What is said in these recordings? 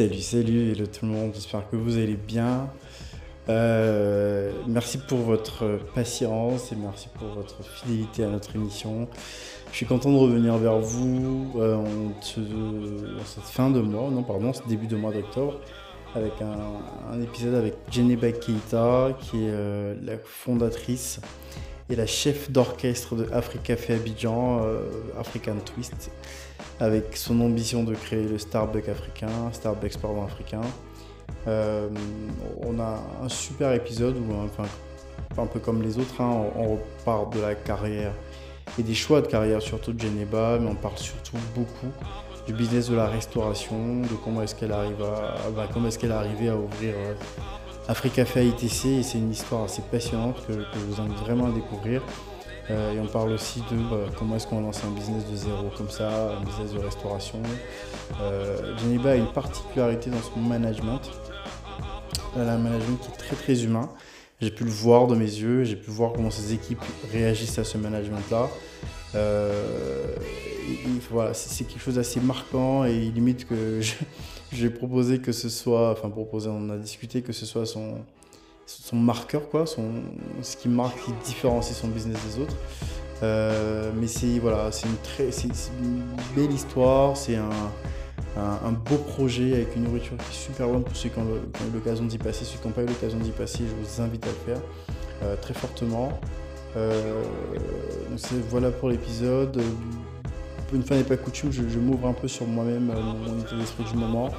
Salut, salut, tout le monde, j'espère que vous allez bien. Euh, merci pour votre patience et merci pour votre fidélité à notre émission. Je suis content de revenir vers vous euh, en, cette fin de mois, non pardon, ce début de mois d'octobre, avec un, épisode avec Jeneba Keita, qui est euh, la fondatrice et la chef d'orchestre de Africa Café Abidjan, African Twist avec son ambition de créer le Starbucks africain, Starbucks pardon africain. Euh, on a un super épisode où, enfin, un peu comme les autres, hein, on, repart de la carrière et des choix de carrière, surtout de Geneba, mais on parle surtout beaucoup du business de la restauration, de comment est-ce qu'elle arrive à, bah, comment est-ce qu'elle est arrivée à ouvrir euh, Africa Café ITC et c'est une histoire assez passionnante que je vous invite vraiment à découvrir. Euh, et on parle aussi de euh, comment est-ce qu'on lance un business de zéro comme ça, un business de restauration. Euh, Geneva a une particularité dans son management. Elle a un management qui est très très humain. J'ai pu le voir de mes yeux, j'ai pu voir comment ses équipes réagissent à ce management-là. voilà, c'est quelque chose d'assez marquant et limite que j'ai proposé que ce soit, enfin proposé, on a discuté que ce soit son, son marqueur, quoi, son, ce qui marque, qui différencie son business des autres. Euh, mais c'est voilà, une, très, une belle histoire, c'est un, un, beau projet avec une nourriture qui est super bonne pour ceux qui ont, eu l'occasion d'y passer. Ceux qui n'ont pas eu l'occasion d'y passer, je vous invite à le faire euh, très fortement. Euh, voilà pour l'épisode. Une fois n'est pas coutume, je, m'ouvre un peu sur moi-même, mon état d'esprit du moment.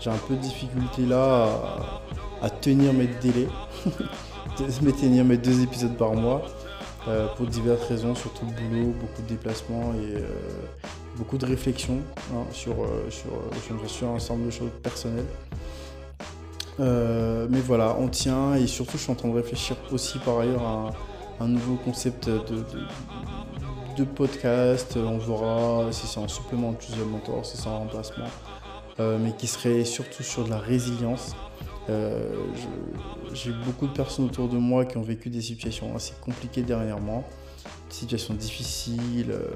J'ai un peu de difficulté là à, à tenir mes délais, tenir mes deux épisodes par mois, euh, pour diverses raisons, surtout le boulot, beaucoup de déplacements et euh, beaucoup de réflexions hein, sur, euh, sur, sur, un ensemble de choses personnelles. mais voilà, on tient et surtout je suis en train de réfléchir aussi par ailleurs à un, nouveau concept de, de, podcast. On verra si c'est un supplément de plusieurs Mentor, si c'est un remplacement, mais qui serait surtout sur de la résilience. Euh, j'ai beaucoup de personnes autour de moi qui ont vécu des situations assez compliquées dernièrement, des situations difficiles, euh,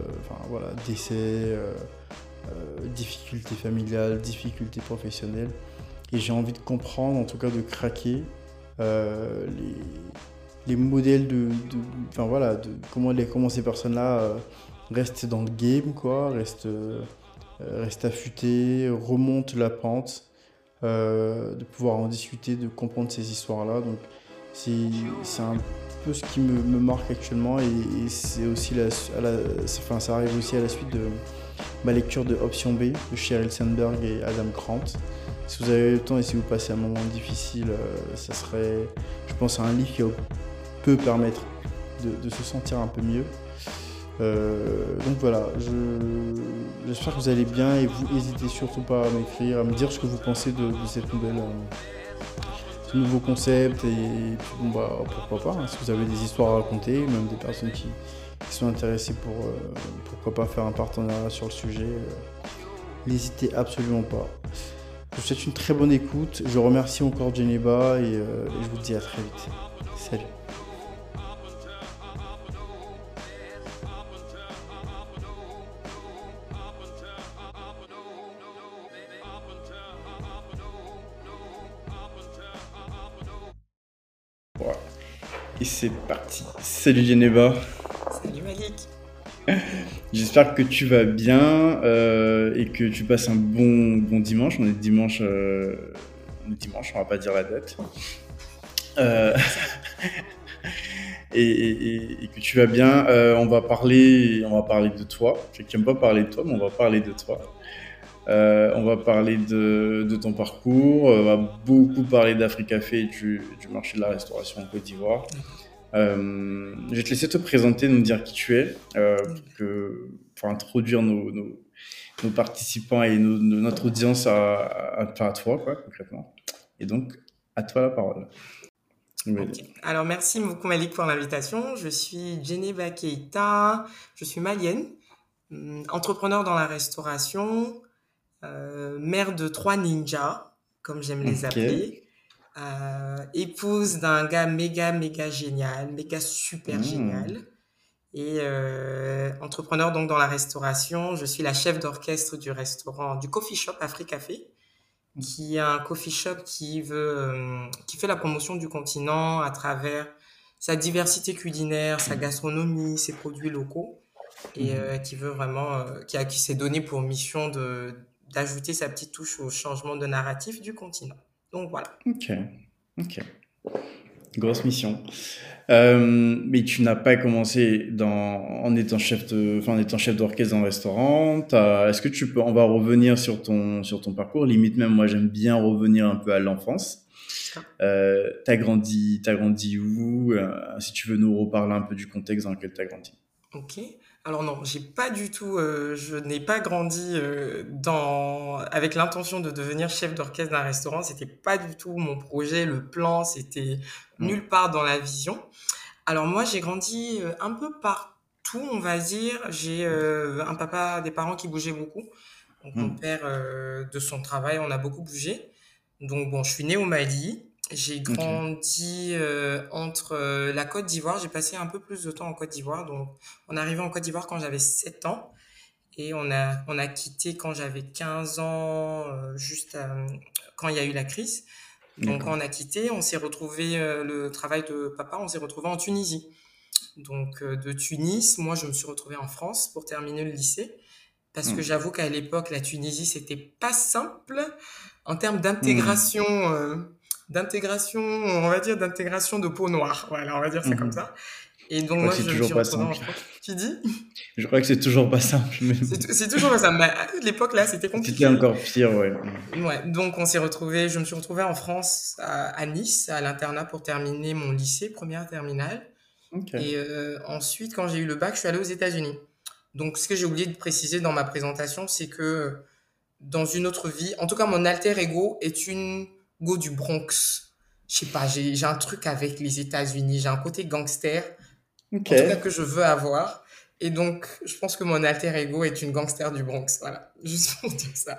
voilà, décès, euh, difficultés familiales, difficultés professionnelles. Et j'ai envie de comprendre, en tout cas de craquer les, les, modèles de, enfin voilà, comment ces personnes-là restent dans le game, quoi, restent, restent affûtées, remontent la pente. Euh, de pouvoir en discuter, de comprendre ces histoires-là. Donc c'est un peu ce qui me, marque actuellement et, c'est aussi la, enfin, ça arrive aussi à la suite de ma lecture de Option B de Sheryl Sandberg et Adam Grant. Si vous avez le temps et si vous passez un moment difficile, euh, ça serait, je pense, un livre qui peut permettre de se sentir un peu mieux. Euh, donc voilà, j'espère que vous allez bien et vous n'hésitez surtout pas à m'écrire, à me dire ce que vous pensez de, cette nouvelle, euh, ce nouveau concept et, puis bah pourquoi pas, hein, si vous avez des histoires à raconter, même des personnes qui, sont intéressées pour euh, pourquoi pas faire un partenariat sur le sujet, n'hésitez absolument pas. Je vous souhaite une très bonne écoute, je remercie encore Geneva et je vous dis à très vite. Et c'est parti. Salut Geneva. Salut Malik. J'espère que tu vas bien euh, et que tu passes un bon, bon dimanche. On est dimanche, euh, dimanche, on va pas dire la date. Euh, et, que tu vas bien. on va parler, on va parler de toi. Je n'aime pas parler de toi, mais on va parler de toi. On va parler de, ton parcours, on va beaucoup parler d'Africafé et du, marché de la restauration en Côte d'Ivoire. Euh, je vais te laisser te présenter, nous dire qui tu es, euh, pour, introduire nos, participants et notre audience à, à, toi, quoi, concrètement. Et donc, à toi la parole. Alors, merci beaucoup Malik pour l'invitation. Je suis Jeneba Keita, je suis malienne, hum, entrepreneur dans la restauration, euh, mère de trois ninjas, comme j'aime les appeler. Euh, épouse d'un gars méga, méga génial, méga super mmh. génial. Et euh, entrepreneur donc dans la restauration. Je suis la chef d'orchestre du restaurant, du coffee shop Africafé, qui est un coffee shop qui veut, qui fait la promotion du continent à travers sa diversité culinaire, sa gastronomie, ses produits locaux, et mhm. qui veut vraiment, qui a, qui s'est donné pour mission de d'ajouter sa petite touche au changement de narratif du continent. Donc voilà. Ok, ok. Grosse mission. Euh, mais tu n'as pas commencé dans, en étant chef de, enfin, en étant chef d'orchestre dans un restaurant. Est-ce que tu peux, on va revenir sur ton, sur ton parcours. Limite même, moi, j'aime bien revenir un peu à l'enfance. Euh, t'as grandi, t'as grandi où? Euh, Si tu veux nous reparler un peu du contexte dans lequel t'as grandi. Ok. Alors non, j'ai pas du tout, euh, je n'ai pas grandi euh, dans avec l'intention de devenir chef d'orchestre d'un restaurant. C'était pas du tout mon projet, le plan, c'était mmh. nulle part dans la vision. Alors moi, j'ai grandi euh, un peu partout, on va dire. J'ai un papa, des parents qui bougeaient beaucoup. Donc mon mmh. père, de son travail, on a beaucoup bougé. Donc bon, je suis né au Mali. J'ai grandi euh, entre euh, la Côte d'Ivoire. J'ai passé un peu plus de temps en Côte d'Ivoire. Donc, on est arrivé en Côte d'Ivoire quand j'avais 7 ans. Et on a, on a quitté quand j'avais 15 ans, euh, juste quand il y a eu la crise. Donc, on a quitté, on s'est retrouvé, le travail de papa, on s'est retrouvé en Tunisie. Donc, de Tunis, moi, je me suis retrouvé en France pour terminer le lycée. Parce que mmh. j'avoue qu'à l'époque, la Tunisie, c'était pas simple en termes d'intégration. Mmh d'intégration, on va dire d'intégration de peau noire. Voilà, on va dire ça comme mhm. ça. Et donc moi, je me suis retrouvée en Tu dis? Je crois que c'est toujours pas simple. C'est toujours pas simple. à l'époque là, c'était compliqué. C'était encore pire, ouais. Ouais. Donc on s'est retrouvé. Je me suis retrouvé en France, à, Nice, à l'internat pour terminer mon lycée, première terminale. Et euh, ensuite, quand j'ai eu le bac, je suis allé aux États-Unis. Donc ce que j'ai oublié de préciser dans ma présentation, c'est que dans une autre vie, en tout cas, mon alter ego est une go du Bronx. Je sais pas, j'ai un truc avec les États-Unis, j'ai un côté gangster, en tout cas que je veux avoir. Et donc, je pense que mon alter ego est une gangster du Bronx. Voilà, juste pour dire ça.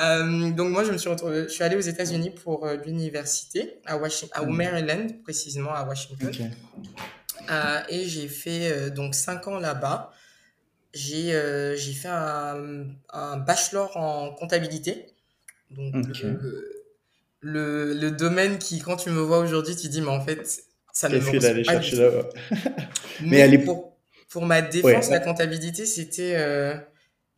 Euh, donc, moi, je me suis retrouvée, je suis allée aux États-Unis pour euh, l'université, à, Washington, mm. Maryland, précisément à Washington. Euh, et j'ai fait donc cinq ans là-bas. J'ai j'ai fait un, un, bachelor en comptabilité. Donc, le, le domaine qui, quand tu me vois aujourd'hui, tu dis, mais en fait, ça ne me d'aller chercher là-bas. mais, mais pour, pour ma défense, la comptabilité, c'était. Euh,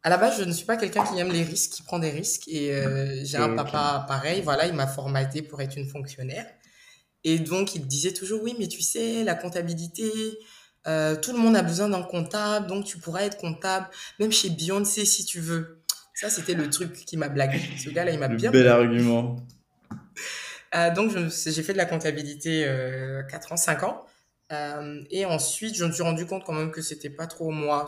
à la base, je ne suis pas quelqu'un qui aime les risques, qui prend des risques. Et euh, j'ai un papa pareil, voilà, il m'a formaté pour être une fonctionnaire. Et donc, il disait toujours, oui, mais tu sais, la comptabilité, euh, tout le monde a besoin d'un comptable, donc tu pourras être comptable, même chez Beyoncé si tu veux. Ça, c'était le truc qui m'a blagué. Ce gars-là, il m'a bien. Bel argument. Euh, donc, j'ai fait de la comptabilité euh, 4 ans, 5 ans. Euh, et ensuite, je me suis rendu compte quand même que c'était pas trop moi.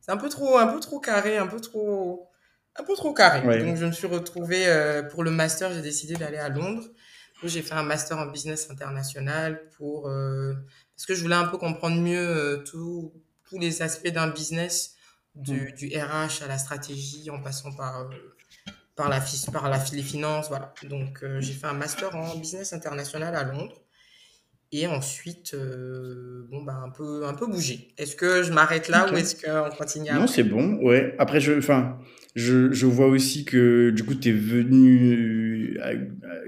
C'est un peu trop, un peu trop carré, un peu trop, un peu trop carré. Donc, je me suis retrouvée euh, pour le master. J'ai décidé d'aller à Londres où j'ai fait un master en business international pour euh, parce que je voulais un peu comprendre mieux tous les aspects d'un business, du, mmh. du, RH à la stratégie, en passant par par, la, par la, les finances, voilà. Donc, euh, j'ai fait un master en business international à Londres. Et ensuite, euh, bon, bah, un peu, un peu bougé. Est-ce que je m'arrête là ou est-ce qu'on continue Non, c'est bon, ouais. Après, je, je, je vois aussi que du coup, tu es venu à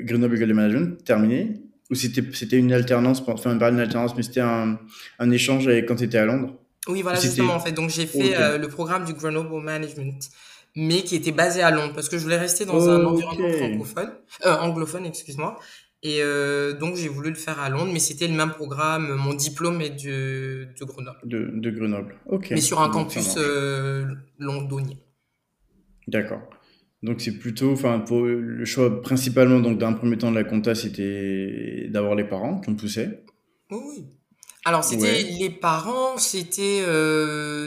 Grenoble École de Management, terminé? Ou c'était, une alternance, enfin, pas une alternance, mais c'était un, un échange avec, quand tu étais à Londres? Oui, voilà, justement, en fait. Donc, j'ai fait euh, le programme du Grenoble Management mais qui était basé à Londres parce que je voulais rester dans un environnement francophone, euh, anglophone, excuse-moi. Et euh, donc j'ai voulu le faire à Londres, mais c'était le même programme. Mon diplôme est de, de Grenoble. De, de, Grenoble, ok. Mais sur un campus euh, londonien. D'accord. Donc c'est plutôt, enfin, le choix principalement donc d'un premier temps de la compta, c'était d'avoir les parents qui ont poussé. Oui. Alors c'était les parents, c'était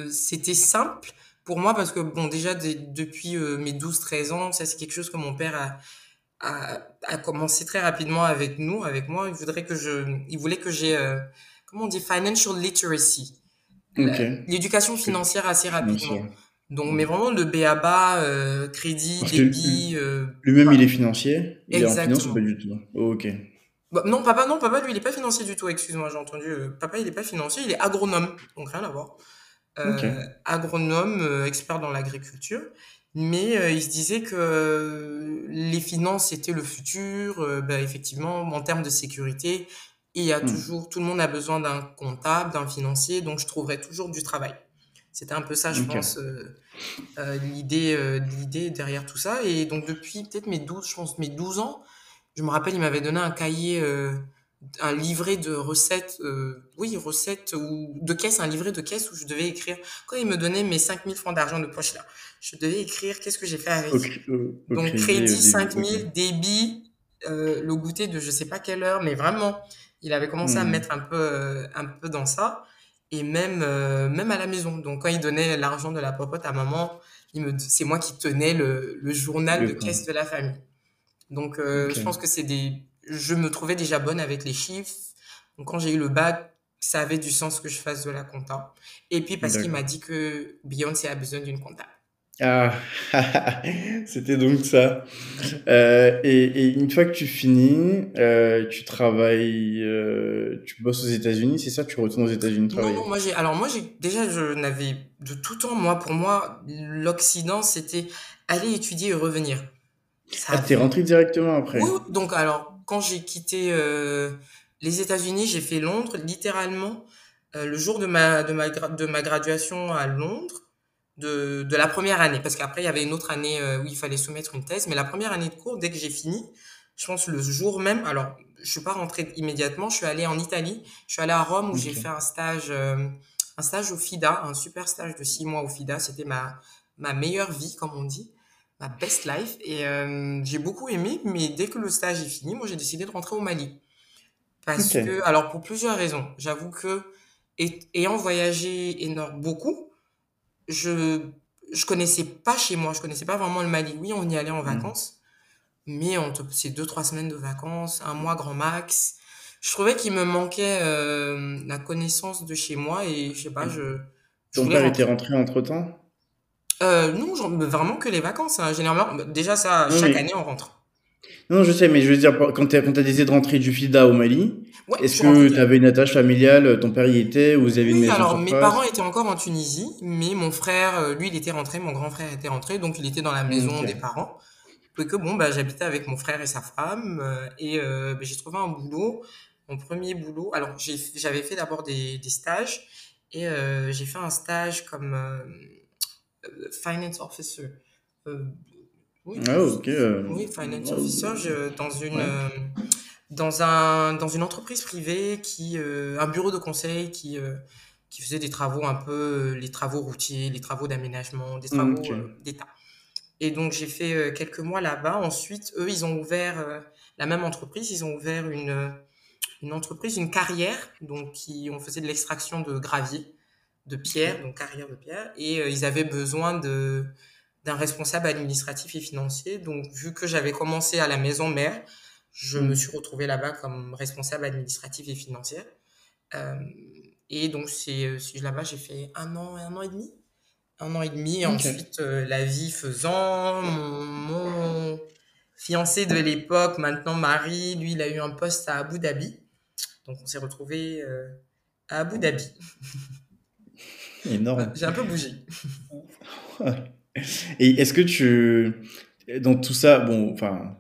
c'était simple pour moi parce que bon déjà depuis euh, mes 12-13 ans ça c'est quelque chose que mon père a, a, a, commencé très rapidement avec nous avec moi. Il voudrait que je il voulait que j'ai euh, comment on dit financial literacy. L'éducation financière assez rapidement. Donc mais vraiment le BABA euh, crédit débit euh, lui-même il est financier il est en finance ou pas du tout? Oh, ok. Bah, non papa non papa lui il est pas financier du tout excuse-moi j'ai entendu papa il est pas financier il est agronome donc rien à voir euh, agronome, euh, expert dans l'agriculture. mais il se disait que les finances c'était le futur. bah, effectivement, en termes de sécurité, il y a hmm. toujours, tout le monde a besoin d'un comptable, d'un financier, donc je trouverai toujours du travail. C'était un peu ça, je pense, euh, euh, l'idée, euh, l'idée derrière tout ça. Et donc depuis peut-être mes 12, je pense mes 12 ans, je me rappelle, il m'avait donné un cahier, un livret de recettes, oui, recettes ou de caisse, un livret de caisse où je devais écrire. Quand il me donnait mes 5000 francs d'argent de poche là, je devais écrire qu'est-ce que j'ai fait avec? donc crédit 5000, débit, le goûter de je sais pas quelle heure, mais vraiment il avait commencé à me hmm. mettre un peu, euh, un peu dans ça. Et même, euh, même à la maison. Donc, quand il donnait l'argent de la popote à maman, c'est moi qui tenais le, le journal de caisse de la famille. Donc, euh, je pense que c'est des. Je me trouvais déjà bonne avec les chiffres. Donc, quand j'ai eu le bac, ça avait du sens que je fasse de la compta. Et puis, parce qu'il m'a dit que Beyoncé a besoin d'une compta. Ah, c'était donc ça. Euh, et, et, une fois que tu finis, euh, tu travailles, euh, tu bosses aux États-Unis, c'est ça? Tu retournes aux États-Unis travailler Non, non, moi j'ai, alors moi j'ai déjà, je n'avais de tout temps, moi pour moi, l'Occident c'était aller étudier et revenir. Ça ah, t'es rentré directement après? Oui, donc alors quand j'ai quitté euh, les États-Unis, j'ai fait Londres, littéralement euh, le jour de ma de ma de ma graduation à Londres de, de la première année, parce qu'après, il y avait une autre année euh, où il fallait soumettre une thèse, mais la première année de cours, dès que j'ai fini, je pense le jour même, alors, je suis pas rentrée immédiatement, je suis allée en Italie, je suis allée à Rome où j'ai fait un stage, euh, un stage au FIDA, un super stage de six mois au FIDA, c'était ma, ma meilleure vie, comme on dit, ma best life, et euh, j'ai beaucoup aimé, mais dès que le stage est fini, moi, j'ai décidé de rentrer au Mali. Parce que, alors, pour plusieurs raisons, j'avoue que, ayant voyagé énorme, beaucoup, je je connaissais pas chez moi, je connaissais pas vraiment le Mali. Oui, on y allait en mmh. vacances, mais c'est deux trois semaines de vacances, un mois grand max. Je trouvais qu'il me manquait euh, la connaissance de chez moi et je sais pas, mmh. je. Ton père était rentré entre temps euh, Non, vraiment que les vacances. Hein. Généralement, bah, déjà ça, chaque année on rentre. Non, je sais, mais je veux dire, quand tu as, décidé de rentrer du FIDA au Mali, est-ce que tu avais une attache familiale, ton père y était, ou vous avez une maison alors mes parents étaient encore en Tunisie, mais mon frère, euh, lui, il était rentré, mon grand frère était rentré, donc il était dans la maison des parents. Et que bon, bah, j'habitais avec mon frère et sa femme, euh, et euh, bah, j'ai trouvé un boulot, mon premier boulot. Alors, j'avais fait d'abord des, des, stages, et j'ai fait un stage comme finance officer. Oui, ah, ok. Oui, finance officer, dans une dans un dans une entreprise privée qui euh, un bureau de conseil qui euh, qui faisait des travaux un peu euh, les travaux routiers, les travaux d'aménagement, des travaux d'État. Et donc j'ai fait quelques mois là-bas. Ensuite, eux, ils ont ouvert la même entreprise, ils ont ouvert une une entreprise, une carrière, donc qui on faisait de l'extraction de gravier, de pierre, donc carrière de pierre, et ils avaient besoin de d'un responsable administratif et financier. Donc vu que j'avais commencé à la maison mère, je me mm. suis retrouvé là-bas comme responsable administratif et financière. Euh, et donc, c'est euh, là-bas, j'ai fait un an, un an et demi. Un an et demi. Et ensuite, euh, la vie faisant, mon, fiancé de l'époque, maintenant mari, lui, il a eu un poste à Abu Dhabi. Donc, on s'est retrouvé à Abu Dhabi. Énorme. J'ai un peu bougé. Et est-ce que tu, dans tout ça, bon, enfin,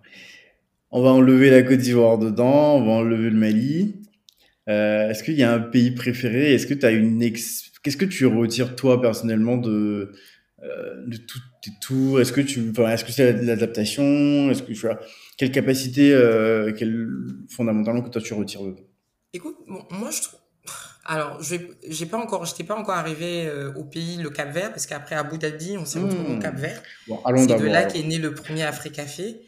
on va enlever la Côte d'Ivoire dedans, on va enlever le Mali. Euh, est-ce qu'il y a un pays préféré? Est-ce que tu as une qu'est-ce que tu retires toi personnellement de euh, de tours Est-ce que tu est-ce que c'est l'adaptation? Est-ce que tu as quelle capacité euh, quelle fondamentalement que toi tu retires de Écoute, moi je trouve alors, je j'ai pas encore, j'étais pas encore arrivé au pays, le Cap Vert, parce qu'après Abu Dhabi, on s'est retrouvé au hmm. Cap Vert. Bon, c'est de là qu'est né le premier Africafé.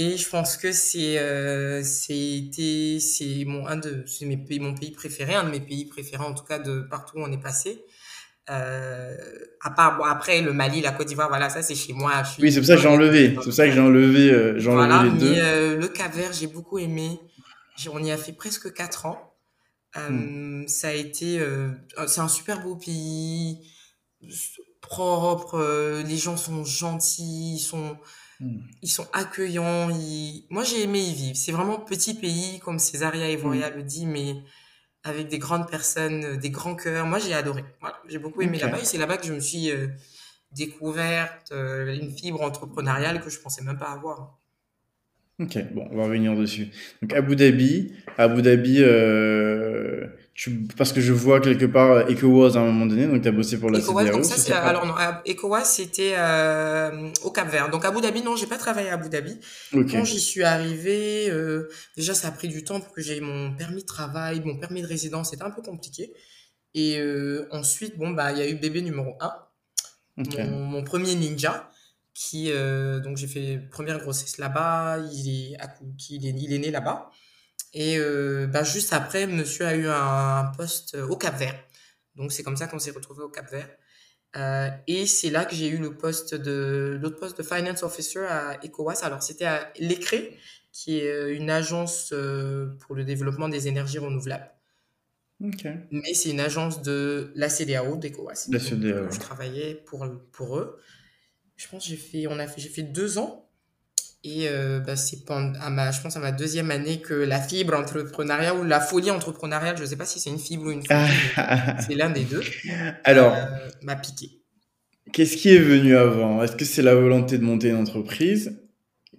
Et je pense que c'est euh, c'était c'est mon un de mes pays mon pays préféré un de mes pays préférés en tout cas de partout où on est passé euh, à part bon, après le Mali la Côte d'Ivoire voilà ça c'est chez moi oui c'est pour ça que j'ai enlevé c'est pour ça que j'ai enlevé euh, j'ai voilà, enlevé les deux euh, le Cap Vert j'ai beaucoup aimé on y a fait presque quatre ans euh, hmm. ça a été euh, c'est un super beau pays propre les gens sont gentils ils sont Hmm. Ils sont accueillants. Moi, j'ai aimé y vivre. C'est vraiment petit pays, comme Césaria Evoria hmm. le dit, mais avec des grandes personnes, des grands cœurs. Moi, j'ai adoré. Voilà. J'ai beaucoup aimé là-bas et c'est là-bas que je me suis découverte, une fibre entrepreneuriale que je pensais même pas avoir. Ok, bon, on va revenir dessus. Donc Abu Dhabi, Abu Dhabi, euh, tu, parce que je vois quelque part EcoWAS à un moment donné, donc tu as bossé pour la EcoWAS, donc ça, c'est, alors non, EcoWAS c'était euh, au Cap Vert. Donc Abu Dhabi, non, j'ai pas travaillé à Abu Dhabi. Quand j'y suis arrivé, euh, déjà ça a pris du temps pour que j'aie mon permis de travail, mon permis de résidence, c'était un peu compliqué. Et ensuite, bon bah il y a eu bébé numéro 1, mon, mon premier ninja qui euh, donc j'ai fait première grossesse là-bas, il est il est, il est né là-bas et euh, bah, juste après monsieur a eu un, poste au Cap-Vert. Donc c'est comme ça qu'on s'est retrouvé au Cap-Vert. Euh, et c'est là que j'ai eu le poste de l'autre poste de finance officer à ECOWAS. Alors c'était à l'ECRE qui est une agence pour le développement des énergies renouvelables. Mais c'est une agence de la CDAO d'ECOWAS. La CDAO. Je travaillais pour, pour eux je pense j'ai fait on a fait j'ai fait deux ans. Et euh, bah, c'est à ma je pense à ma deuxième année que la fibre entrepreneuriale ou la folie entrepreneuriale je sais pas si c'est une fibre ou une folie c'est l'un des deux alors euh, m'a piqué. qu'est-ce qui est venu avant? Est-ce que c'est la volonté de monter une entreprise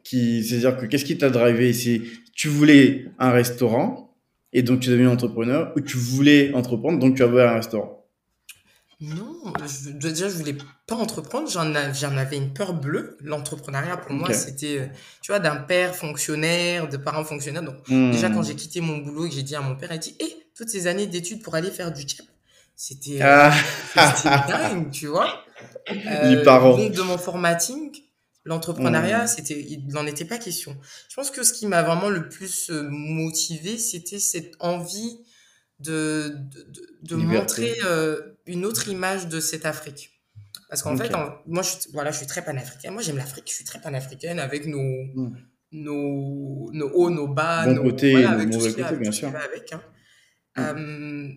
qui c'est à dire que qu'est-ce qui t'a drivé? C'est tu voulais un restaurant et donc tu deviens entrepreneur ou tu voulais entreprendre donc tu avais un restaurant? Non, je, déjà, je voulais pas entreprendre. J'en, avais une peur bleue. L'entrepreneuriat, pour moi, c'était, euh, tu vois, d'un père fonctionnaire, de parents fonctionnaires. Donc, déjà, quand hmm. j'ai quitté mon boulot et que j'ai dit à mon père, il dit, hé, eh, toutes ces années d'études pour aller faire du tchèp, c'était, euh, ah. dingue, tu vois. Les euh, parents. de mon formatting, l'entrepreneuriat, hmm. c'était, il n'en était pas question. Je pense que ce qui m'a vraiment le plus motivé, c'était cette envie de, de, de, montrer euh, une autre image de cette Afrique. Parce qu'en fait, moi, je, voilà, je suis très panafricaine. Moi, j'aime l'Afrique. Je suis très panafricaine avec nos, hmm. nos, nos hauts, nos bas, nos côtés, voilà, avec tout ce côté, bien sûr. Avec, hein. Hmm. euh,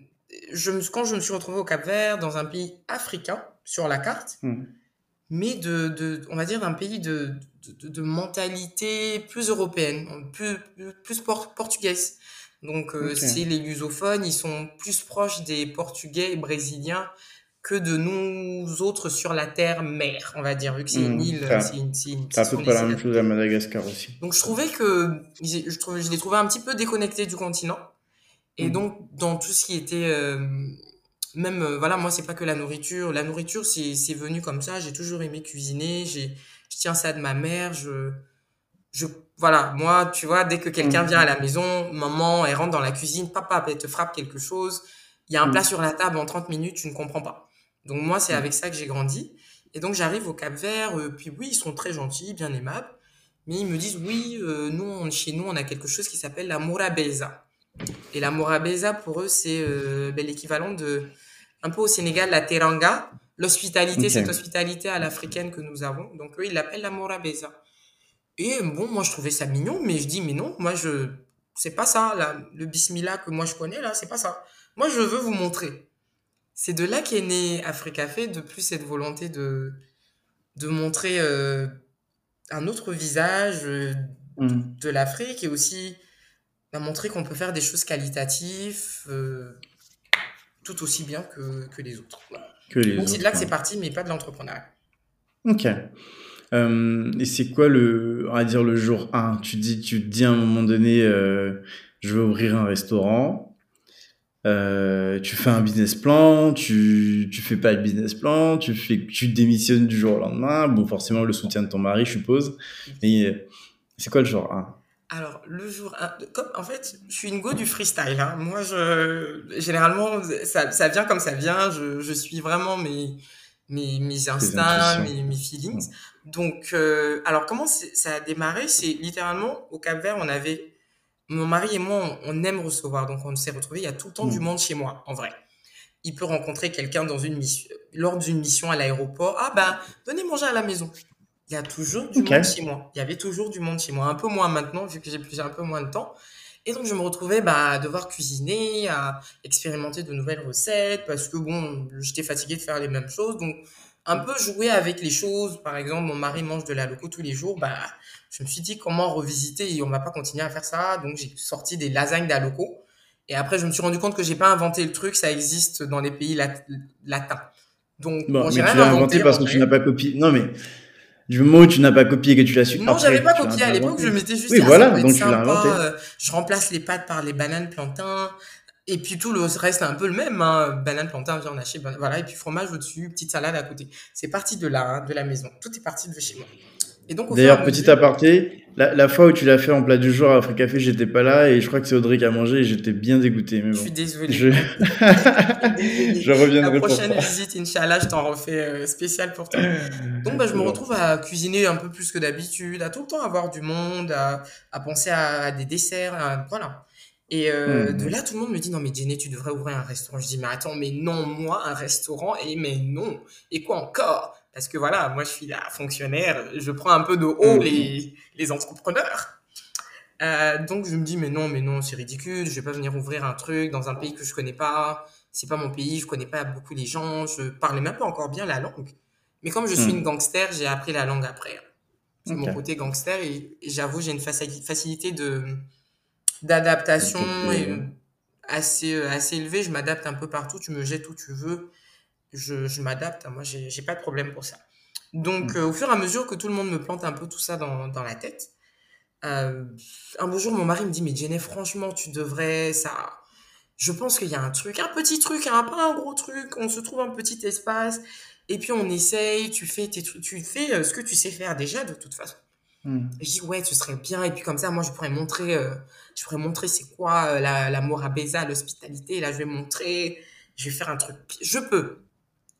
je me, quand je me suis retrouvé au Cap Vert, dans un pays africain sur la carte, hmm. mais de, de, on va dire d'un pays de, de, de, mentalité plus européenne, plus, plus portugaise. Donc, euh, si les lusophones, ils sont plus proches des Portugais et Brésiliens que de nous autres sur la terre mère, on va dire, vu que c'est une mmh, île. C'est un peu pas la même chose à Madagascar aussi. Donc, je trouvais que je, trouvais, je les trouvais un petit peu déconnectés du continent. Et mmh. donc, dans tout ce qui était. Euh, même, euh, voilà, moi, c'est pas que la nourriture. La nourriture, c'est venu comme ça. J'ai toujours aimé cuisiner. Je tiens ça de ma mère. Je je voilà, moi, tu vois, dès que quelqu'un mm. vient à la maison, maman, elle rentre dans la cuisine, papa, elle te frappe quelque chose, il y a un mm. plat sur la table en 30 minutes, tu ne comprends pas. Donc moi, c'est mm. avec ça que j'ai grandi. Et donc j'arrive au Cap Vert, euh, puis oui, ils sont très gentils, bien aimables, mais ils me disent oui, euh, nous, chez nous, on a quelque chose qui s'appelle la morabeza. Et la morabeza, pour eux, c'est euh, ben, l'équivalent de, un peu au Sénégal, la teranga, l'hospitalité, cette hospitalité à l'africaine que nous avons. Donc eux, ils l'appellent la morabeza. Et bon, moi, je trouvais ça mignon, mais je dis, mais non, moi, je, c'est pas ça, là, le bismillah que moi je connais, là, c'est pas ça. Moi, je veux vous montrer. C'est de là qu'est né Africafé, de plus cette volonté de, de montrer euh, un autre visage euh, mm. de, l'Afrique et aussi de montrer qu'on peut faire des choses qualitatives euh, tout aussi bien que, que les autres. Que les Donc, c'est de là que c'est parti, mais pas de l'entrepreneuriat. Ok. Euh, et c'est quoi le, on va dire le jour 1 Tu dis, tu te dis à un moment donné, euh, je vais ouvrir un restaurant. Euh, tu fais un business plan, tu tu fais pas le business plan, tu fais tu démissionnes du jour au lendemain. Bon, forcément le soutien de ton mari, je suppose. Mais c'est quoi le jour 1 alors, le jour 1, comme, en fait, je suis une go du freestyle. Hein. Moi, je, généralement, ça, ça vient comme ça vient. Je, je suis vraiment mes, mes, mes instincts, mes, mes feelings. Donc, euh, alors comment ça a démarré? C'est littéralement au Cap Vert, on avait mon mari et moi, on, aime recevoir, donc on s'est retrouvés. Il y a tout le temps du mm. monde chez moi, en vrai. Il peut rencontrer quelqu'un dans une mission, lors d'une mission à l'aéroport. Ah ben, venez manger à la maison. Il y a toujours du monde chez moi. Il y avait toujours du monde chez moi. Un peu moins maintenant, vu que j'ai un peu moins de temps. Et donc, je me retrouvais bah, à devoir cuisiner, à expérimenter de nouvelles recettes, parce que bon, j'étais fatiguée de faire les mêmes choses. Donc, un peu jouer avec les choses. Par exemple, mon mari mange de la loco tous les jours. Bah, je me suis dit comment revisiter et on va pas continuer à faire ça. Donc, j'ai sorti des lasagnes d'aloco. Et après, je me suis rendu compte que j'ai pas inventé le truc. Ça existe dans les pays latins. Donc, bon, mais tu l'as inventé parce que tu n'as pas copié. Non, mais du moment où tu n'as pas copié et que tu l'as su. Non, j'avais pas copié à l'époque, je mettais juste. Oui, voilà, donc tu l'as inventé. Euh, je remplace les pâtes par les bananes plantains. Et puis tout le reste est un peu le même, hein. banane, plantain, viande hachée, voilà, et puis fromage au-dessus, petite salade à côté. C'est parti de là, hein, de la maison. Tout est parti de chez moi. D'ailleurs, petit aparté, la, fois où tu l'as fait en plat du jour à Africa Café, j'étais pas là et je crois que c'est Audrey qui a mangé et j'étais bien dégoûté. Mais bon. Je suis désolée. Je, je reviendrai La prochaine visite, Inch'Allah, je t'en refais euh, spécial pour toi. Donc, bah, je me retrouve à cuisiner un peu plus que d'habitude, à tout le temps avoir du monde, à, à penser à, des desserts, voilà. Et euh, hmm. de là, tout le monde me dit non mais Jenny, tu devrais ouvrir un restaurant. Je dis mais attends, mais non moi un restaurant et mais non et quoi encore? Parce que voilà, moi, je suis la fonctionnaire, je prends un peu de haut mm. les, les entrepreneurs. Euh, donc, je me dis, mais non, mais non, c'est ridicule, je vais pas venir ouvrir un truc dans un pays que je connais pas. C'est pas mon pays, je connais pas beaucoup les gens, je parlais même pas encore bien la langue. Mais comme je suis mm. une gangster, j'ai appris la langue après. C'est mon côté gangster et, j'avoue, j'ai une facilité de d'adaptation assez, assez élevée. Je m'adapte un peu partout, tu me jettes où tu veux je, je m'adapte. Hein. Moi, j'ai, pas de problème pour ça. Donc, mm. euh, au fur et à mesure que tout le monde me plante un peu tout ça dans, dans la tête, euh, un beau jour, mon mari me dit, mais Jenny, franchement, tu devrais, ça, je pense qu'il y a un truc, un petit truc, un, pas un gros truc, on se trouve un petit espace, et puis on essaye, tu fais tes tu fais euh, ce que tu sais faire déjà, de toute façon. Mm. Je dis, ouais, ce serait bien, et puis comme ça, moi, je pourrais montrer, je pourrais montrer c'est quoi la, l'amour à Béza, l'hospitalité, là, je vais montrer, je vais faire un truc, je peux.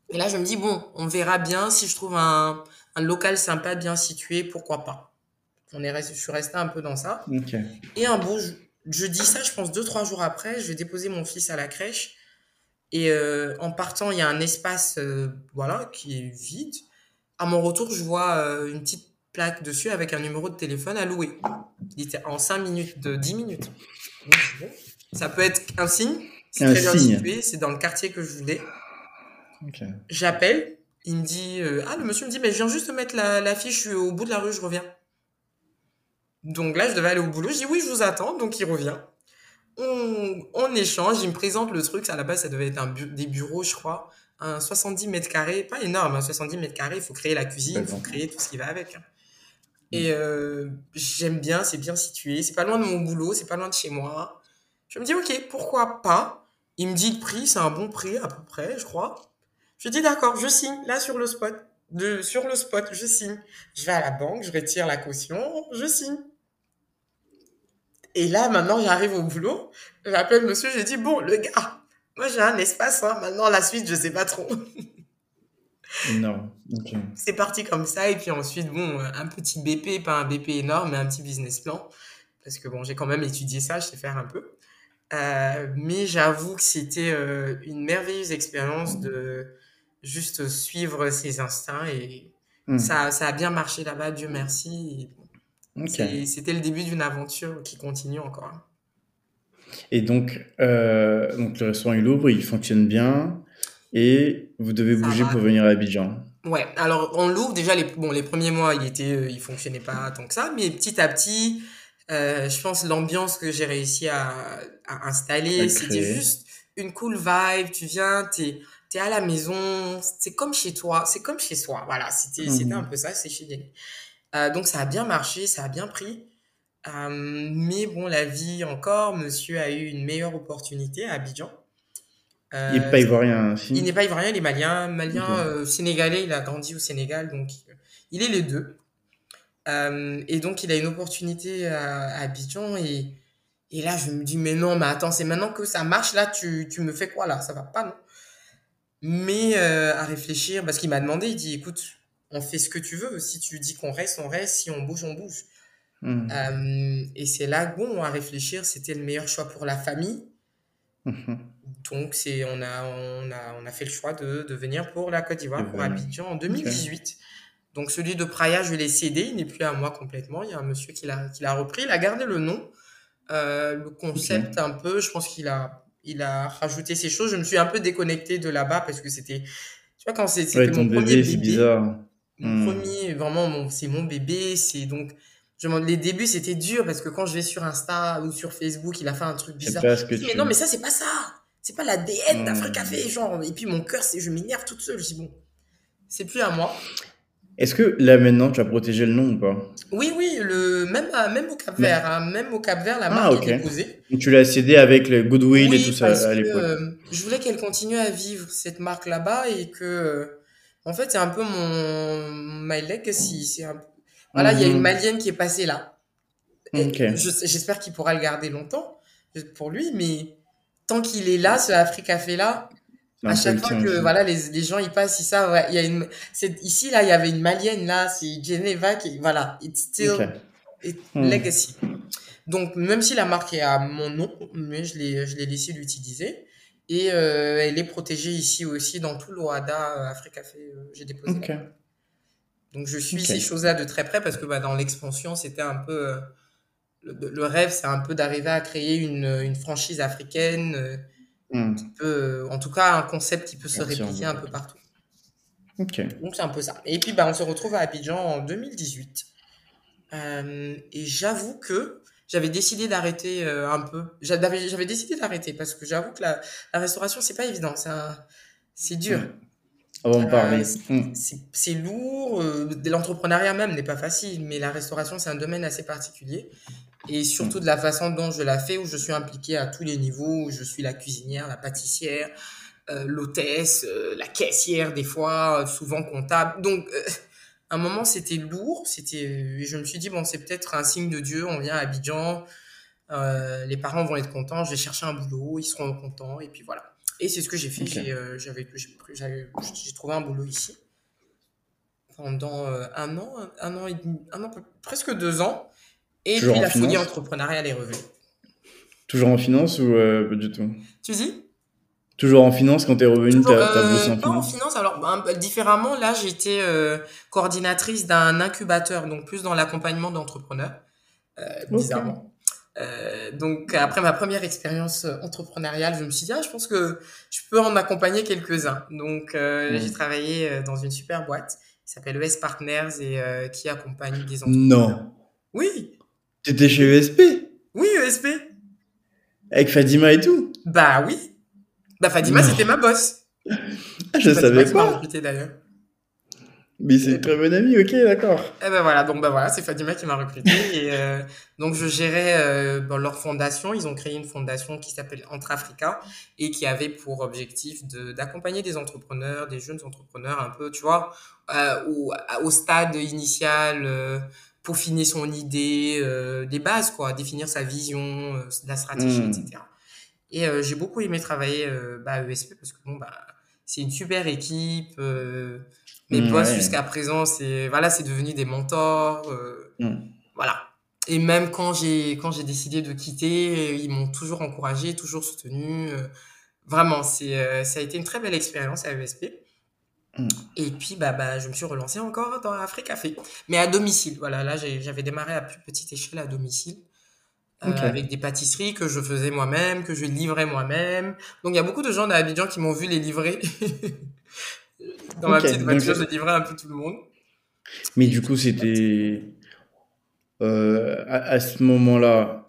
Et là, je me dis, bon, on verra bien si je trouve un, un local sympa, bien situé, pourquoi pas. On est resté, je suis resté un peu dans ça. Et un beau, je, dis ça, je pense deux, trois jours après, je vais déposer mon fils à la crèche. Et euh, en partant, il y a un espace euh, voilà, qui est vide. À mon retour, je vois euh, une petite plaque dessus avec un numéro de téléphone à louer. Il était en 5 minutes, de 10 minutes. ça peut être un signe. C'est très bien situé, c'est dans le quartier que je voulais. J'appelle, il me dit, euh, ah, le monsieur me dit, mais je viens juste mettre la, fiche, je suis au bout de la rue, je reviens. Donc là, je devais aller au boulot, je dis, oui, je vous attends, donc il revient. On, échange, il me présente le truc, à la base, ça devait être un des bureaux, je crois, un 70 mètres carrés, pas énorme, un 70 mètres carrés, il faut créer la cuisine, il faut créer tout ce qui va avec. Hein. Et euh, j'aime bien, c'est bien situé, c'est pas loin de mon boulot, c'est pas loin de chez moi. Je me dis, ok, pourquoi pas? Il me dit le prix, c'est un bon prix à peu près, je crois. Je dis d'accord, je signe là sur le spot. De, sur le spot, je signe. Je vais à la banque, je retire la caution, je signe. Et là, maintenant, j'arrive au boulot. J'appelle monsieur, j'ai dit, bon, le gars, moi j'ai un espace, hein. maintenant la suite, je sais pas trop. non. C'est parti comme ça. Et puis ensuite, bon, un petit BP, pas un BP énorme, mais un petit business plan. Parce que bon, j'ai quand même étudié ça, je sais faire un peu. Euh, mais j'avoue que c'était euh, une merveilleuse expérience de juste suivre ses instincts et hmm. ça, ça a bien marché là-bas, Dieu merci. C'était le début d'une aventure qui continue encore. Et donc, euh, donc le restaurant il ouvre, il fonctionne bien et vous devez bouger pour venir à Abidjan. Ouais, alors on l'ouvre déjà les, bon, les premiers mois, il était, euh, il fonctionnait pas tant que ça, mais petit à petit, euh, je pense l'ambiance que j'ai réussi à, à installer, c'était juste une cool vibe. Tu viens, t'es à la maison, c'est comme chez toi, c'est comme chez soi. Voilà, c'était c'était un mmh. peu ça, c'est chez Jenny. Euh, donc ça a bien marché, ça a bien pris. Euh, mais bon, la vie encore, monsieur a eu une meilleure opportunité à Abidjan. Euh, il n'est pas ivoirien. Il n'est pas ivoirien, il est malien. Malien, sénégalais, il a grandi au Sénégal, donc il est les deux. et donc il a une opportunité à, Abidjan et, et là je me dis mais non, mais attends, c'est maintenant que ça marche là, tu, tu me fais quoi là? Ça va pas, non? Mais euh, à réfléchir, parce qu'il m'a demandé, il dit, écoute, on fait ce que tu veux. Si tu dis qu'on reste, on reste. Si on bouge, on bouge. Mmh. Euh, et c'est là, bon, à réfléchir, c'était le meilleur choix pour la famille. Mmh. Donc, c'est, on, a, on, a, on a fait le choix de, de venir pour la Côte d'Ivoire, pour Abidjan en 2018. Donc, celui de Praia, je l'ai cédé. Il n'est plus à moi complètement. Il y a un monsieur qui l'a, qui l'a repris. Il a gardé le nom. Euh, le concept, un peu, je pense qu'il a il a rajouté ces choses. Je me suis un peu déconnecté de là-bas parce que c'était, tu vois, quand c'était mon premier bébé. Bizarre. Mon hmm. premier, vraiment, c'est mon bébé. C'est donc, je, les débuts, c'était dur parce que quand je vais sur Insta ou sur Facebook, il a fait un truc bizarre. mais non, mais ça, c'est pas ça. C'est pas l'ADN mmh. d'Afrique Café, genre. Et puis mon cœur, c'est je m'énerve toute seule. Je dis bon, c'est plus à moi. Est-ce que là maintenant tu as protégé le nom ou pas? Oui, oui, le, même, même au Cap Vert, hein, même au Cap Vert, la ah, marque est déposée. Tu l'as cédé avec le Goodwill et tout ça à l'époque. Euh, je voulais qu'elle continue à vivre cette marque là-bas et que, euh, en fait, c'est un peu mon my legacy. C'est un... Voilà, il y a une mhm. Malienne qui est passée là. J'espère qu'il pourra le garder longtemps pour lui, mais tant qu'il est là, ce Africa fait là, à chaque fois que voilà les, les gens ils passent ils savent il y a une c'est ici là il y avait une malienne là c'est Geneva qui voilà it's still hmm. legacy. Donc même si la marque est à mon nom mais je l'ai je l'ai laissé l'utiliser. Et euh, elle est protégée ici aussi dans tout l'OADA euh, Africa Café euh, j'ai déposé. Donc je suis ces choses là de très près parce que bah, dans l'expansion c'était un peu le, rêve c'est un peu d'arriver à créer une, une franchise africaine Peut, en tout cas, un concept qui peut se répliquer un peu partout. Donc c'est un peu ça. Et puis bah, on se retrouve à Abidjan en 2018. Euh, et j'avoue que j'avais décidé d'arrêter euh, un peu. J'avais, décidé d'arrêter parce que j'avoue que la, la restauration, c'est pas évident. C'est dur. Hmm. On. Euh, hmm. c'est lourd. L'entrepreneuriat même n'est pas facile, mais la restauration, c'est un domaine assez particulier et surtout de la façon dont je la fais, où je suis impliquée à tous les niveaux, où je suis la cuisinière, la pâtissière, euh, l'hôtesse, euh, la caissière des fois, euh, souvent comptable. Donc, à un moment, c'était lourd, c'était, je me suis dit, bon, c'est peut-être un signe de Dieu, on vient à Abidjan, les parents vont être contents, je vais chercher un boulot, ils seront contents, et puis voilà. Et c'est ce que j'ai fait, j'avais, j'ai trouvé un boulot ici. Pendant un an, un an et demi, un an, presque deux ans. Et puis la folie entrepreneuriale est revenue. Toujours en finance ou euh, pas du tout? Tu dis? Toujours en finance quand tu es revenu, tu as, bossé en euh, finance Pas en finance, alors ben, différemment, là j'étais euh, coordinatrice d'un incubateur, donc plus dans l'accompagnement d'entrepreneurs, bizarrement. Donc après ma première expérience entrepreneuriale, je me suis dit, ah, je pense que je peux en accompagner quelques-uns. Donc hmm. j'ai travaillé dans une super boîte qui s'appelle ES Partners et qui accompagne des entrepreneurs. Non. Oui, T'étais chez ESP Oui, ESP. Avec Fadima et tout Bah oui. Bah Fadima, c'était ma boss. Ah, je savais pas. d'ailleurs. Mais c'est une très bonne amie, ok, d'accord. Et eh ben voilà, donc bah voilà, c'est Fadima qui m'a recruté. et euh, donc je gérais euh, leur fondation. Ils ont créé une fondation qui s'appelle Entre Africa et qui avait pour objectif d'accompagner des entrepreneurs, des jeunes entrepreneurs un peu, tu vois, euh, au, au stade initial euh, peaufiner son idée, euh, des bases, quoi, définir sa vision, euh, la stratégie, hmm. etc. Et euh, j'ai beaucoup aimé travailler bah, à ESP parce que bon, bah, c'est une super équipe. Mes mmh, boss jusqu'à présent, c'est voilà, c'est devenu des mentors. Hmm. Voilà. Et même quand j'ai quand j'ai décidé de quitter, ils m'ont toujours encouragé, toujours soutenu. vraiment, c'est ça a été une très belle expérience à ESP. Mm. Et puis, bah, bah, je me suis relancé encore dans Afrique Café. Mais à domicile. Voilà, là, j'avais démarré à plus petite échelle à domicile. Euh, avec des pâtisseries que je faisais moi-même, que je livrais moi-même. Donc, il y a beaucoup de gens d'Abidjan qui m'ont vu les livrer. dans ma petite voiture, je livrais un peu tout le monde. Mais du coup, c'était. Euh, à, ce moment-là,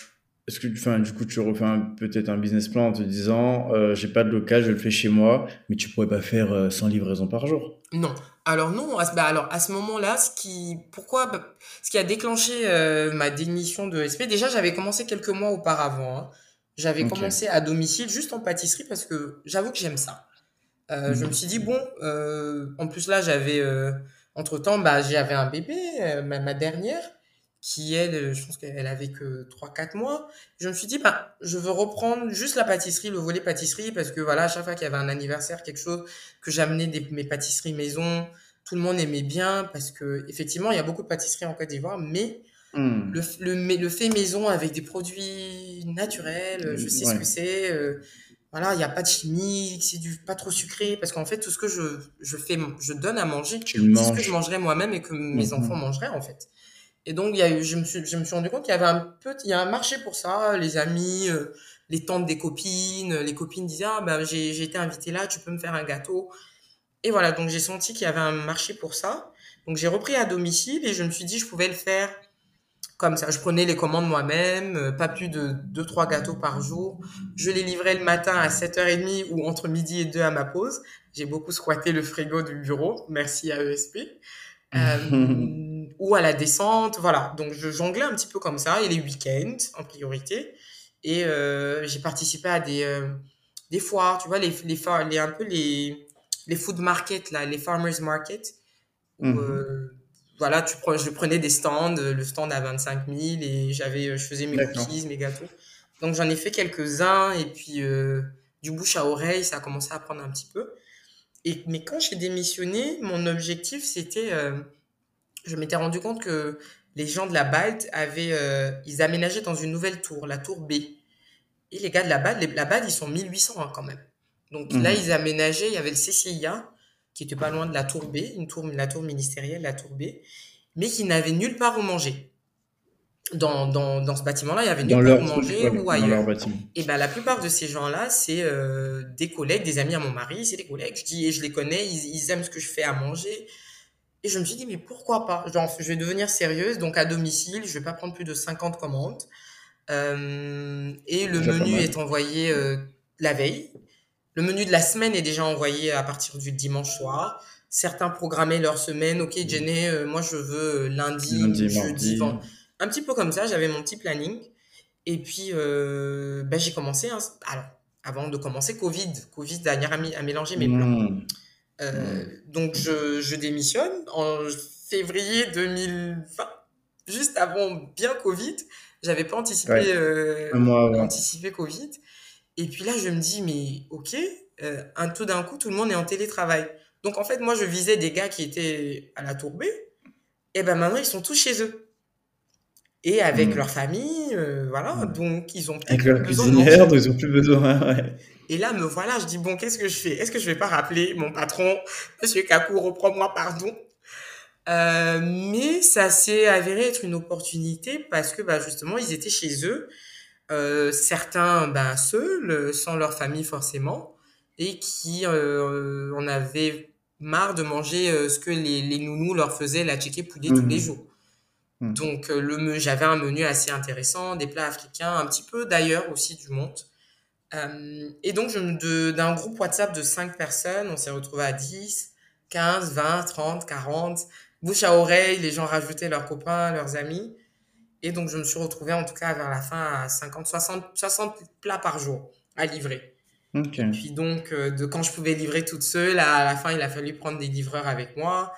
est-ce que enfin, du coup, tu refais peut-être un business plan en te disant euh, j'ai pas de local, je le fais chez moi, mais tu pourrais pas faire 100 euh, livraisons par jour? Non. Alors non, à ce, bah, alors à ce moment-là, ce qui pourquoi bah, ce qui a déclenché euh, ma démission de SP, déjà j'avais commencé quelques mois auparavant. Hein. J'avais commencé à domicile juste en pâtisserie parce que j'avoue que j'aime ça. Je mhm. me suis dit bon, en plus là j'avais entre temps bah j'avais un bébé, ma dernière qui elle, je pense qu'elle avait que 3-4 mois. Je me suis dit, bah, je veux reprendre juste la pâtisserie, le volet pâtisserie, parce que voilà, à chaque fois qu'il y avait un anniversaire, quelque chose, que j'amenais des, mes pâtisseries maison, tout le monde aimait bien, parce que effectivement, il y a beaucoup de pâtisseries en Côte d'Ivoire, mais hmm. le, le, le, fait maison avec des produits naturels, je sais ce que c'est. Euh, voilà, il n'y a pas de chimie, c'est du pas trop sucré, parce qu'en fait, tout ce que je, je fais, je donne à manger, c'est ce que je mangerais moi-même et que mes hmm. enfants mangeraient, en fait. Et donc, il y a eu, je, me suis, je me suis rendu compte qu'il y avait un peu, il y a un marché pour ça, les amis, euh, les tantes des copines, les copines disaient, ah, ben, j'ai, j'ai été invitée là, tu peux me faire un gâteau. Et voilà, donc j'ai senti qu'il y avait un marché pour ça. Donc j'ai repris à domicile et je me suis dit, je pouvais le faire comme ça. Je prenais les commandes moi-même, euh, pas plus de 2-3 gâteaux par jour. Je les livrais le matin à 7h30 ou entre midi et 2 à ma pause. J'ai beaucoup squatté le frigo du bureau, merci à ESP. Euh, ou à la descente, voilà. Donc je jonglais un petit peu comme ça, et les week-ends en priorité. Et euh, j'ai participé à des, des foires, tu vois, les, les, les, un peu les, les food markets, là, les farmers market. Mhm voilà, tu prends, je prenais des stands, le stand à 25 000 et j'avais, je faisais mes cookies, mes gâteaux. Donc j'en ai fait quelques-uns et puis euh, du bouche à oreille, ça a commencé à prendre un petit peu. Et, mais quand j'ai démissionné, mon objectif c'était, euh, je m'étais rendu compte que les gens de la BAD avaient, euh, ils aménageaient dans une nouvelle tour, la tour B. Et les gars de la BAD, les, la BAD, ils sont 1800 hein, quand même. Donc là, mhm. ils aménageaient, il y avait le CCIA qui était pas loin de la tour B, une tour, la tour ministérielle, la tour B, mais qui n'avait nulle part où manger. Dans, dans, dans ce bâtiment-là, il y avait nulle part où manger ou ailleurs. Et ben la plupart de ces gens-là, c'est euh, des collègues, des amis à mon mari, c'est des collègues. Je dis, et je les connais, ils, ils, aiment ce que je fais à manger. Et je me suis dit, mais pourquoi pas? Genre, je vais devenir sérieuse, donc à domicile, je vais pas prendre plus de 50 commandes. Euh, et le menu est envoyé euh, la veille. Le menu de la semaine est déjà envoyé à partir du dimanche soir. Certains programmaient leur semaine. Ok. Jenny, euh, moi je veux euh, lundi, jeudi, Un petit peu comme ça, j'avais mon petit planning. Et puis, euh, ben, j'ai commencé. Hein, alors, avant de commencer, Covid. Covid dernière a, à mélangé mes plans. Mm. Mm. Donc, je, je, démissionne en février 2020, juste avant bien Covid. J'avais pas anticipé, anticipé Covid. Et puis là, je me dis, mais ok, euh, un tout d'un coup, tout le monde est en télétravail. Donc en fait, moi, je visais des gars qui étaient à la tour Et ben maintenant, ils sont tous chez eux. Et avec hmm. leur famille, euh, voilà. Hmm. Donc ils ont Avec leur cuisinière, ils ont plus besoin. Ouais. Et là, me voilà, je dis, bon, qu'est-ce que je fais? Est-ce que je vais pas rappeler mon patron, Monsieur Kakou, reprends-moi, pardon? Euh, mais ça s'est avéré être une opportunité parce que bah, justement, ils étaient chez eux euh, certains ben, seuls, euh, sans leur famille forcément, et qui euh, en avaient marre de manger euh, ce que les, les, nounous leur faisaient, la tchéké poulet tous les mmh. jours. Mmh. Donc le j'avais un menu assez intéressant, des plats africains, un petit peu d'ailleurs aussi du monde. Et donc d'un groupe WhatsApp de 5 personnes, on s'est retrouvé à 10, 15, 20, 30, 40. Bouche à oreille, les gens rajoutaient leurs copains, leurs amis. Et donc, je me suis retrouvée, en tout cas, vers la fin, à 50, 60, 60 plats par jour à livrer. Et puis donc, euh, de quand je pouvais livrer toute seule, à la fin, il a fallu prendre des livreurs avec moi.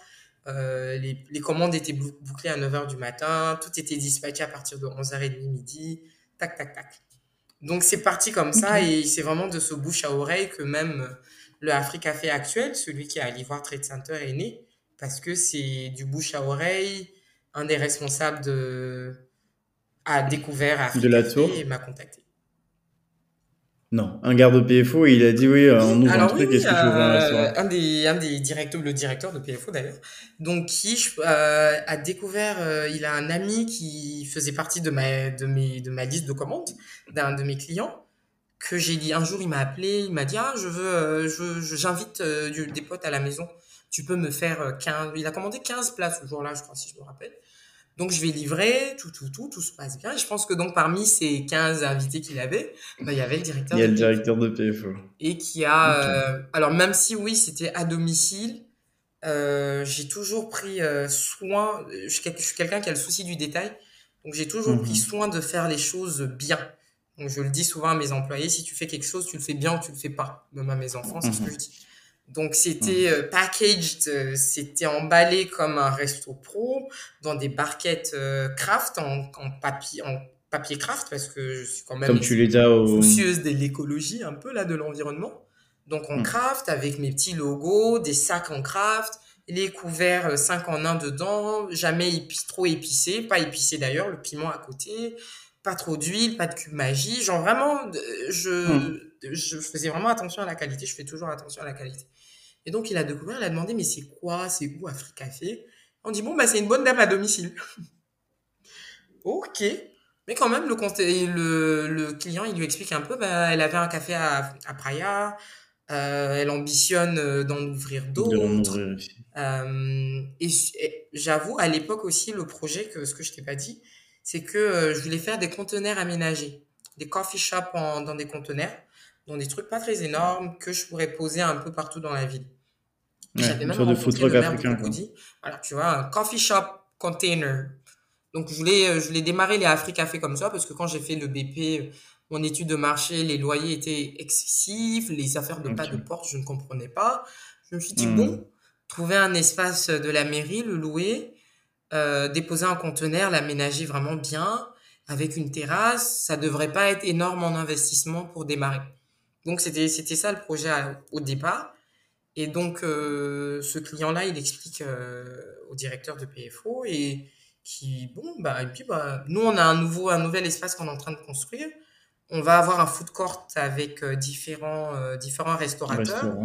Euh, les, les, commandes étaient bouclées à 9h du matin. Tout était dispatché à partir de 11h30 midi. Tac, tac, tac. Donc, c'est parti comme ça. Et c'est vraiment de ce bouche à oreille que même le Afrique Café actuel, celui qui est à l'Ivoire Trade Center, est né. Parce que c'est du bouche à oreille. Un des responsables de, a découvert Afrique de la tour et m'a contacté. Non, un garde de PFO, il a dit oui, on ouvre un truc, est-ce que tu ouvres un restaurant? un des, un des directeurs, le directeur de PFO d'ailleurs, donc qui euh, a découvert, euh, il a un ami qui faisait partie de ma, de mes, de ma liste de commandes d'un de mes clients, que j'ai dit, un jour il m'a appelé, il m'a dit, ah, je veux, euh, je, j'invite des potes à la maison, tu peux me faire 15, il a commandé 15 places ce jour-là, je crois, si je me rappelle. Donc je vais livrer, tout, tout, tout, tout se passe bien. Et je pense que donc parmi ces 15 invités qu'il avait, bah, il y avait le directeur. Il y a le directeur de PFO. Et qui a... Euh, alors même si oui, c'était à domicile, euh, j'ai toujours pris euh, soin, je suis, quelqu'un qui a le souci du détail, donc j'ai toujours pris mhm. soin de faire les choses bien. Donc je le dis souvent à mes employés, si tu fais quelque chose, tu le fais bien ou tu le fais pas. Même à mes enfants, c'est ce que mhm. je dis. Donc c'était euh, packaged, euh, c'était emballé comme un resto pro dans des barquettes euh, craft en, en, papier en papier craft parce que je suis quand même comme tu les as au... soucieuse de l'écologie un peu là de l'environnement. Donc en hmm. craft avec mes petits logos, des sacs en craft, les couverts 5 en 1 dedans, jamais trop épicé, pas épicé d'ailleurs, le piment à côté, pas trop d'huile, pas de cube magie, genre vraiment je hmm. Je faisais vraiment attention à la qualité, je fais toujours attention à la qualité. Et donc, il a découvert, il a demandé, mais c'est quoi, c'est où Afrique Café? On dit, bon, bah, c'est une bonne dame à domicile. ok. Mais quand même, le, le, le, client, il lui explique un peu, bah, elle avait un café à, à Praia, euh, elle ambitionne euh, d'en ouvrir d'autres. Euh, et, et j'avoue, à l'époque aussi, le projet, que ce que je t'ai pas dit, c'est que je voulais faire des conteneurs aménagés, des coffee shops dans des conteneurs, dans des trucs pas très énormes que je pourrais poser un peu partout dans la ville. J'avais même rencontré le maire de Voilà, tu vois, un coffee shop container. Donc, je voulais, je voulais démarrer les Afrique Café comme ça parce que quand j'ai fait le BP, mon étude de marché, les loyers étaient excessifs, les affaires de pas de porte, je ne comprenais pas. Je me suis dit, hmm. bon, trouver un espace de la mairie, le louer, euh, déposer un conteneur, l'aménager vraiment bien, avec une terrasse, ça devrait pas être énorme en investissement pour démarrer. Donc, c'était, c'était ça le projet au départ. Et donc, euh, ce client-là, il explique euh, au directeur de PFO et qui, bon, bah, et puis, bah, nous, on a un nouveau, un nouvel espace qu'on est en train de construire. On va avoir un food court avec euh, différents, différents restaurateurs.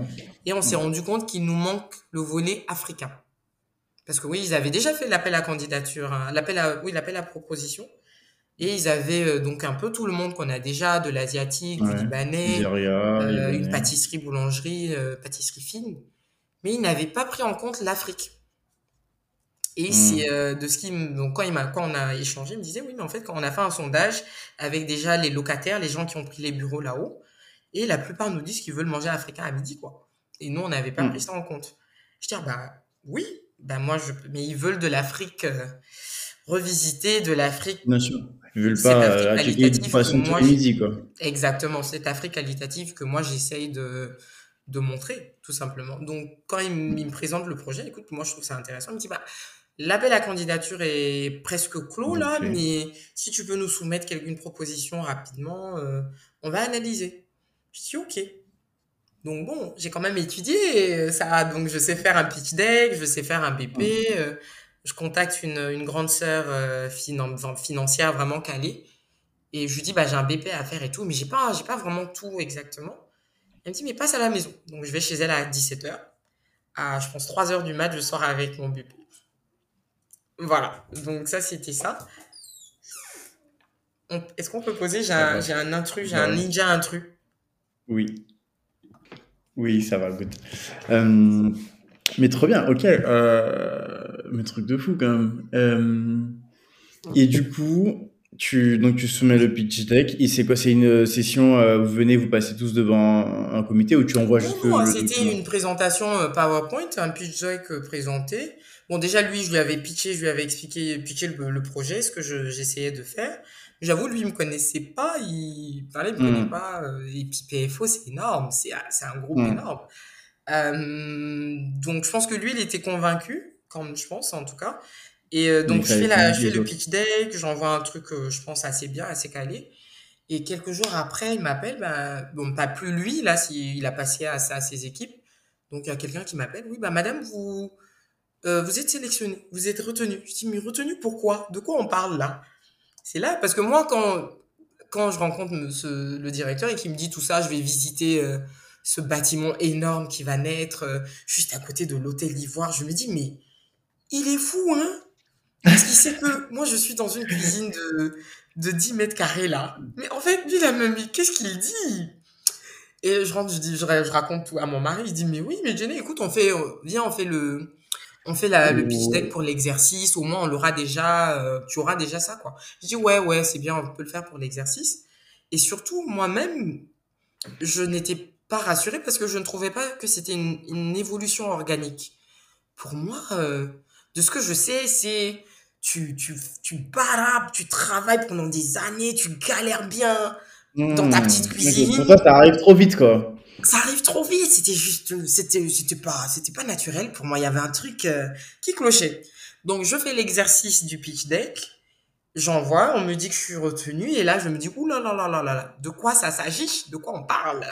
Et on s'est rendu compte qu'il nous manque le volet africain. Parce que oui, ils avaient déjà fait l'appel à candidature, hein, l'appel à, oui, l'appel à proposition. Et ils avaient euh, donc un peu tout le monde qu'on a déjà, de l'asiatique, du libanais, euh, une pâtisserie, boulangerie, euh, pâtisserie fine. Mais ils n'avaient pas pris en compte l'Afrique. Et hmm. c'est de ce qui donc quand il m'a quand on a échangé, il me disait oui mais en fait quand on a fait un sondage avec déjà les locataires, les gens qui ont pris les bureaux là-haut, et la plupart nous disent qu'ils veulent manger africain à midi quoi. Et nous on n'avait pas hmm. pris ça en compte. Je dis ah, bah oui, bah moi je mais ils veulent de l'Afrique revisiter de l'Afrique. Ils veulent pas euh, de façon midi, quoi. Exactement, cette Afrique qualitative que moi j'essaye de, de montrer, tout simplement. Donc, quand il, me présente le projet, écoute, moi je trouve ça intéressant. Il me dit, bah, l'appel à candidature est presque clos là, mais si tu peux nous soumettre une proposition rapidement, euh, on va analyser. Je dis, ok. Donc bon, j'ai quand même étudié ça, donc je sais faire un pitch deck, je sais faire un BP je contacte une, une grande sœur euh, financière vraiment calée. Et je lui dis bah j'ai un BP à faire et tout mais j'ai pas j'ai pas vraiment tout exactement. Elle me dit mais passe à la maison. Donc je vais chez elle à 17h à je pense 3h du mat je sors avec mon BP voilà. Donc ça c'était ça. Est-ce qu'on peut poser? J'ai un, j'ai un intrus j'ai un ninja intrus. Oui. Oui ça va good. Euh, mais trop bien, ok. Euh, mais truc de fou quand même. Euh, et du coup, tu, donc tu soumets le pitch deck. Et c'est quoi? C'est une session euh, vous venez, vous passez tous devant un, comité ou tu envoies juste non, C'était une présentation euh, PowerPoint, un pitch deck euh, présenté. Bon, déjà, lui, je lui avais pitché, je lui avais expliqué, pitché le, projet, ce que j'essayais de faire. J'avoue, lui, il me connaissait pas, il parlait, il me connaissait hmm. pas. Et puis PFO, c'est énorme, c'est un groupe hmm. énorme. Euh, donc, je pense que lui, il était convaincu, comme je pense en tout cas. Et euh, donc, je fais, la, je fais le pitch deck, j'envoie un truc, euh, je pense, assez bien, assez calé. Et quelques jours après, il m'appelle, bah, bon, pas plus lui, là, il a passé à, à ses équipes. Donc, il y a quelqu'un qui m'appelle, oui, bah, madame, vous, vous êtes sélectionnée, vous êtes retenue. Je dis, mais retenue pourquoi De quoi on parle là? C'est là, parce que moi, quand, quand je rencontre le directeur et qu'il me dit tout ça, je vais visiter ce bâtiment énorme qui va naître euh, juste à côté de l'hôtel d'Ivoire. Je me dis, mais il est fou, hein Parce qu'il sait que moi, je suis dans une cuisine de, de 10 mètres carrés là. Mais en fait, lui, il a même qu'est-ce qu'il dit? Et je rentre, je, dis, je, raconte tout à mon mari. Il dit, mais oui, mais Jenny, écoute, on fait, euh, viens, on fait le, on fait la, le pitch deck pour l'exercice. Au moins, on l'aura déjà, euh, tu auras déjà ça, quoi. Je dis, ouais, ouais, c'est bien, on peut le faire pour l'exercice. Et surtout, moi-même, je n'étais pas rassuré parce que je ne trouvais pas que c'était une, une, évolution organique. Pour moi, euh, de ce que je sais, c'est tu, tu, tu barabes, tu travailles pendant des années, tu galères bien dans ta petite hmm. cuisine. Pour toi, ça arrive trop vite, quoi. Ça arrive trop vite. C'était juste, c'était, c'était pas, c'était pas naturel pour moi. Il y avait un truc euh, qui clochait. Donc, je fais l'exercice du pitch deck. J'envoie, on me dit que je suis retenu, et là, je me dis, ouh là là là là là, de quoi ça s'agit? De quoi on parle?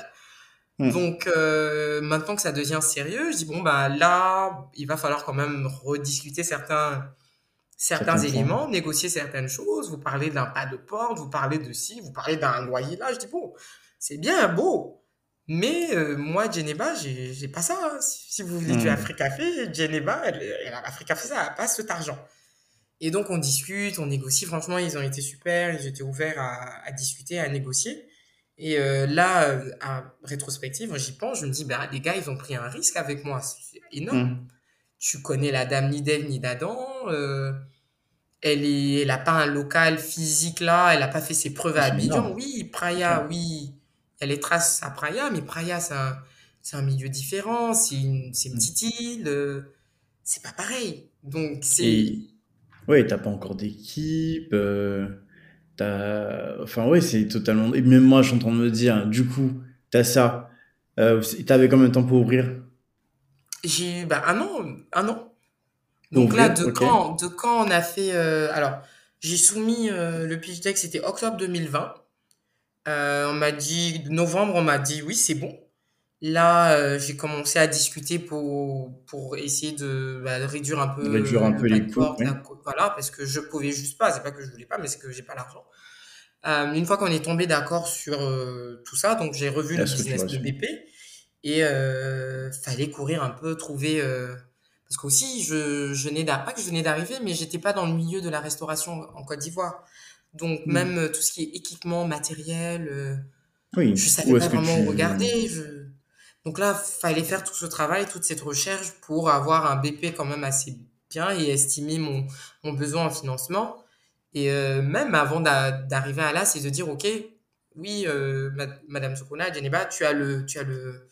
Hmm. Donc euh, maintenant que ça devient sérieux, je dis bon bah là, il va falloir quand même rediscuter certains certains éléments, négocier certaines choses. Vous parlez d'un pas de porte, vous parlez de ci, vous parlez d'un loyer là. Je dis bon, c'est bien beau, mais euh, moi Geneva, j'ai j'ai pas ça. Hein. Si, vous voulez du hmm. Africa Café, Geneva, Africa Café, ça a pas cet argent. Et donc on discute, on négocie. Franchement, ils ont été super. Ils étaient ouverts à, à discuter, à négocier. Et euh, là, euh, à rétrospective, j'y pense, je me dis, bah, les gars, ils ont pris un risque avec moi. C'est énorme. Mm. Tu connais la dame ni d'Ève ni d'Adam. Euh, elle est, elle pas un local physique là, elle a pas fait ses preuves à Abidjan. Oui, Praia, oui, elle les traces à Praia, mais Praia, c'est un, c'est un milieu différent, c'est une, c'est une mm. petite île, euh, c'est pas pareil. Donc, c'est. Ouais, t'as pas encore d'équipe, Enfin, ouais, c'est totalement. Et même moi, je suis en train de me dire, du coup, t'as ça. Euh, t'avais combien de temps pour ouvrir? J'ai eu bah, un an, un an. Donc là, de, quand, de quand on a fait. Euh, alors, j'ai soumis euh, le pitch deck, c'était octobre 2020. on m'a dit, novembre, on m'a dit oui, c'est bon. Là, j'ai commencé à discuter pour, pour essayer de, bah, réduire un peu, réduire un peu les coûts. Voilà, parce que je pouvais juste pas. C'est pas que je voulais pas, mais c'est que j'ai pas l'argent. Euh, une fois qu'on est tombé d'accord sur euh, tout ça, donc j'ai revu le business de BP et euh, fallait courir un peu, trouver euh, parce qu'aussi je, je n'ai pas que je venais d'arriver, mais j'étais pas dans le milieu de la restauration en Côte d'Ivoire, donc hmm. même tout ce qui est équipement, matériel, oui. je savais pas vraiment regarder. Je... Donc là, fallait faire tout ce travail, toute cette recherche pour avoir un BP quand même assez bien et estimer mon, mon besoin en financement. Et euh, même avant d'arriver à là, c'est de dire, OK, oui, euh, Madame Sokona, Djeneba, tu as le, tu as le,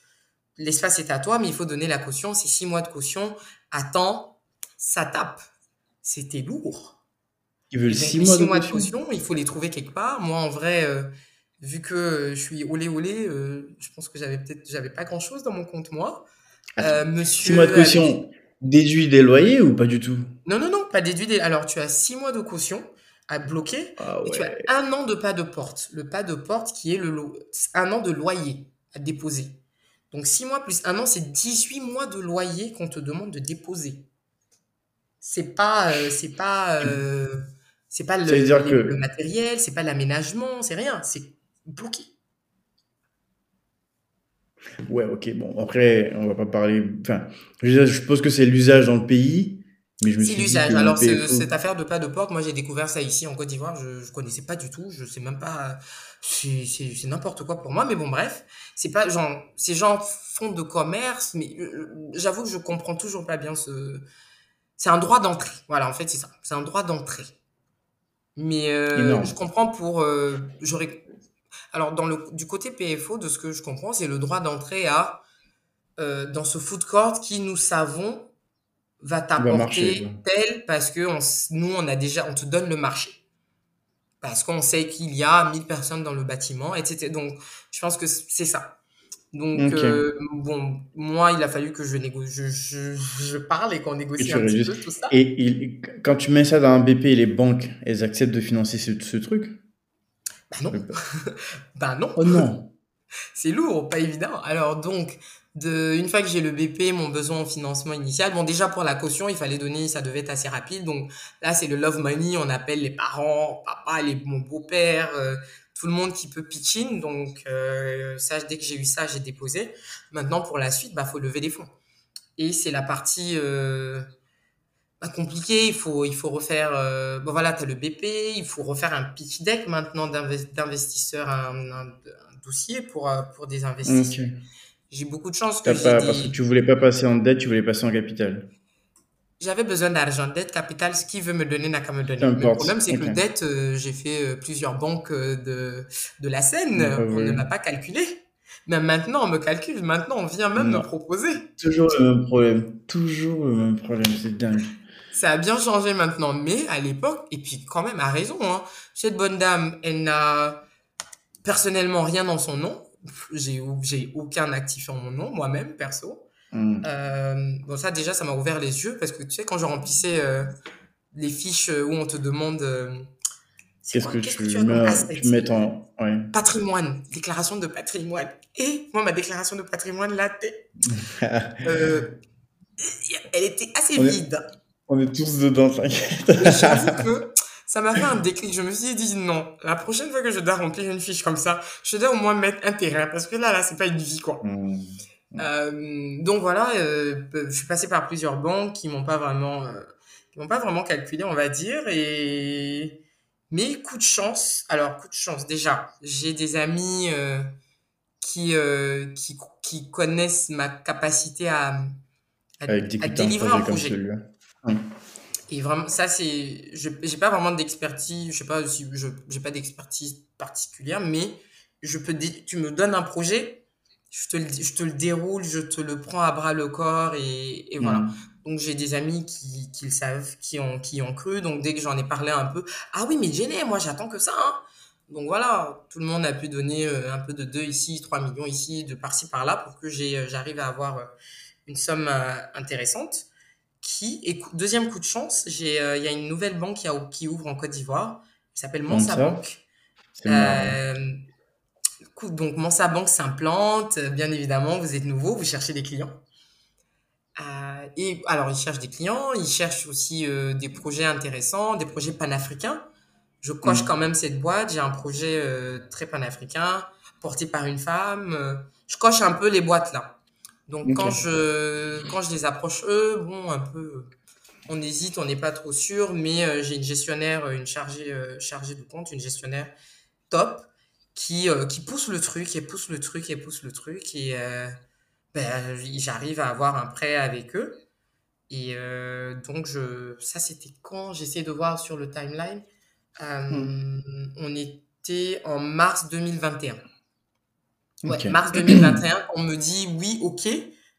l'espace est à toi, mais il faut donner la caution. C'est six mois de caution. Attends, ça tape. C'était lourd. Ils veulent six, mois, de, caution. Il faut les trouver quelque part. Moi, en vrai, euh, vu que je suis olé olé, je pense que j'avais peut-être, j'avais pas grand chose dans mon compte, moi. monsieur. Six mois de caution. Déduit des loyers ou pas du tout? Non, non, non, pas déduit des. Alors, tu as six mois de caution à bloquer. Ah et tu as un an de pas de porte. Le pas de porte qui est le un an de loyer à déposer. Donc 6 mois plus un an, c'est 18 mois de loyer qu'on te demande de déposer. C'est pas, euh, c'est pas, euh, c'est pas le, le, matériel, c'est pas l'aménagement, c'est rien, c'est bloqué. Ouais, ok, bon, après, on va pas parler. Enfin, je suppose que c'est l'usage dans le pays. C'est l'usage. Alors, cette affaire de pas de porte, moi, j'ai découvert ça ici en Côte d'Ivoire. Je, je connaissais pas du tout. Je sais même pas. C'est n'importe quoi pour moi. Mais bon, bref. C'est pas genre, ces gens font de commerce, mais euh, j'avoue que je comprends toujours pas bien ce. C'est un droit d'entrée. Voilà, en fait, c'est ça. C'est un droit d'entrée. Mais euh, je comprends pour. Euh, j'aurais. Alors, dans le, du côté PFO, de ce que je comprends, c'est le droit d'entrée à. dans ce food court qui, nous savons, va t'apporter tel parce que on, nous, on a déjà, on te donne le marché. Parce qu'on sait qu'il y a 1000 personnes dans le bâtiment, etc. Donc, je pense que c'est ça. Donc, euh, bon, moi, il a fallu que je négocie, je, je, parle et qu'on négocie un petit peu tout ça. Et quand tu mets ça dans un BP, les banques, elles acceptent de financer ce, ce truc? Bah non. bah non. Oh non. c'est lourd, pas évident. Alors, donc, de, une fois que j'ai le BP, mon besoin en financement initial, bon déjà pour la caution, il fallait donner, ça devait être assez rapide. Donc là, c'est le love money, on appelle les parents, papa, les, mon beau-père, euh, tout le monde qui peut pitch in. Donc euh, ça, dès que j'ai eu ça, j'ai déposé. Maintenant, pour la suite, bah faut lever des fonds. Et c'est la partie euh, bah, compliquée. Il faut, il faut refaire. Euh, bon voilà, tu as le BP, il faut refaire un pitch deck maintenant d'investisseurs, un, un, dossier pour euh, pour des investisseurs j'ai beaucoup de chance que pas, Parce que tu voulais pas passer en dette, tu voulais passer en capital. J'avais besoin d'argent, dette, capital, ce qui veut me donner n'a qu'à me donner. Le problème, c'est que dette, euh, j'ai fait euh, plusieurs banques de, de la Seine, on ne m'a pas calculé. Mais maintenant, on me calcule, maintenant, on vient même me proposer. Toujours le même problème, toujours le même problème, c'est dingue. Ça a bien changé maintenant, mais à l'époque, et puis quand même, à raison, hein, cette bonne dame, elle n'a personnellement rien dans son nom, j'ai j'ai aucun actif en mon nom moi-même perso. Euh, bon ça déjà ça m'a ouvert les yeux parce que tu sais quand je remplissais euh, les fiches où on te demande euh, qu'est-ce que, tu, tu, mets, en patrimoine déclaration de patrimoine. Et moi ma déclaration de patrimoine là elle était assez vide on est tous dedans t'inquiète que ça m'a fait un déclic. Je me suis dit non, la prochaine fois que je dois remplir une fiche comme ça, je dois au moins mettre un terrain parce que là, là, c'est pas une vie quoi. Mmh. Euh, donc voilà, euh, je suis passé par plusieurs banques qui m'ont pas vraiment, euh, qui m'ont pas vraiment calculé, on va dire, et mais coup de chance. Alors coup de chance déjà, j'ai des amis euh, qui, euh, qui qui connaissent ma capacité à à, à délivrer un projet. Et vraiment, ça, c'est. Je n'ai pas vraiment d'expertise, je sais pas si je n'ai pas d'expertise particulière, mais je peux tu me donnes un projet, je te, le, je te le déroule, je te le prends à bras le corps et, et voilà. Mm. Donc j'ai des amis qui, qui le savent, qui ont, qui ont cru. Donc dès que j'en ai parlé un peu, ah oui, mais Jenny, moi j'attends que ça. Hein. Donc voilà, tout le monde a pu donner euh, un peu de 2 ici, 3 millions ici, de par-ci par-là pour que euh, j'arrive à avoir euh, une somme intéressante. Qui, et deuxième coup de chance, j'ai il y a une nouvelle banque qui, a, qui ouvre en Côte d'Ivoire, qui s'appelle Mansa Bank. donc Mansa Bank s'implante, bien évidemment, vous êtes nouveau, vous cherchez des clients. et alors, ils cherchent des clients, ils cherchent aussi des projets intéressants, des projets panafricains je coche mm. quand même cette boîte. J'ai un projet euh, très panafricain, porté par une femme. Euh, je coche un peu les boîtes là. Donc quand je quand je les approche eux, bon un peu, on hésite, on n'est pas trop sûr, mais euh, j'ai une gestionnaire, une chargée chargée de compte, une gestionnaire top qui qui pousse le truc, et pousse le truc, et pousse le truc, et ben, j'arrive à avoir un prêt avec eux. Et donc je ça c'était quand j'essaie de voir sur le timeline Hmm. Euh, on était en mars 2021. Ouais, mars 2021, on me dit oui, ok,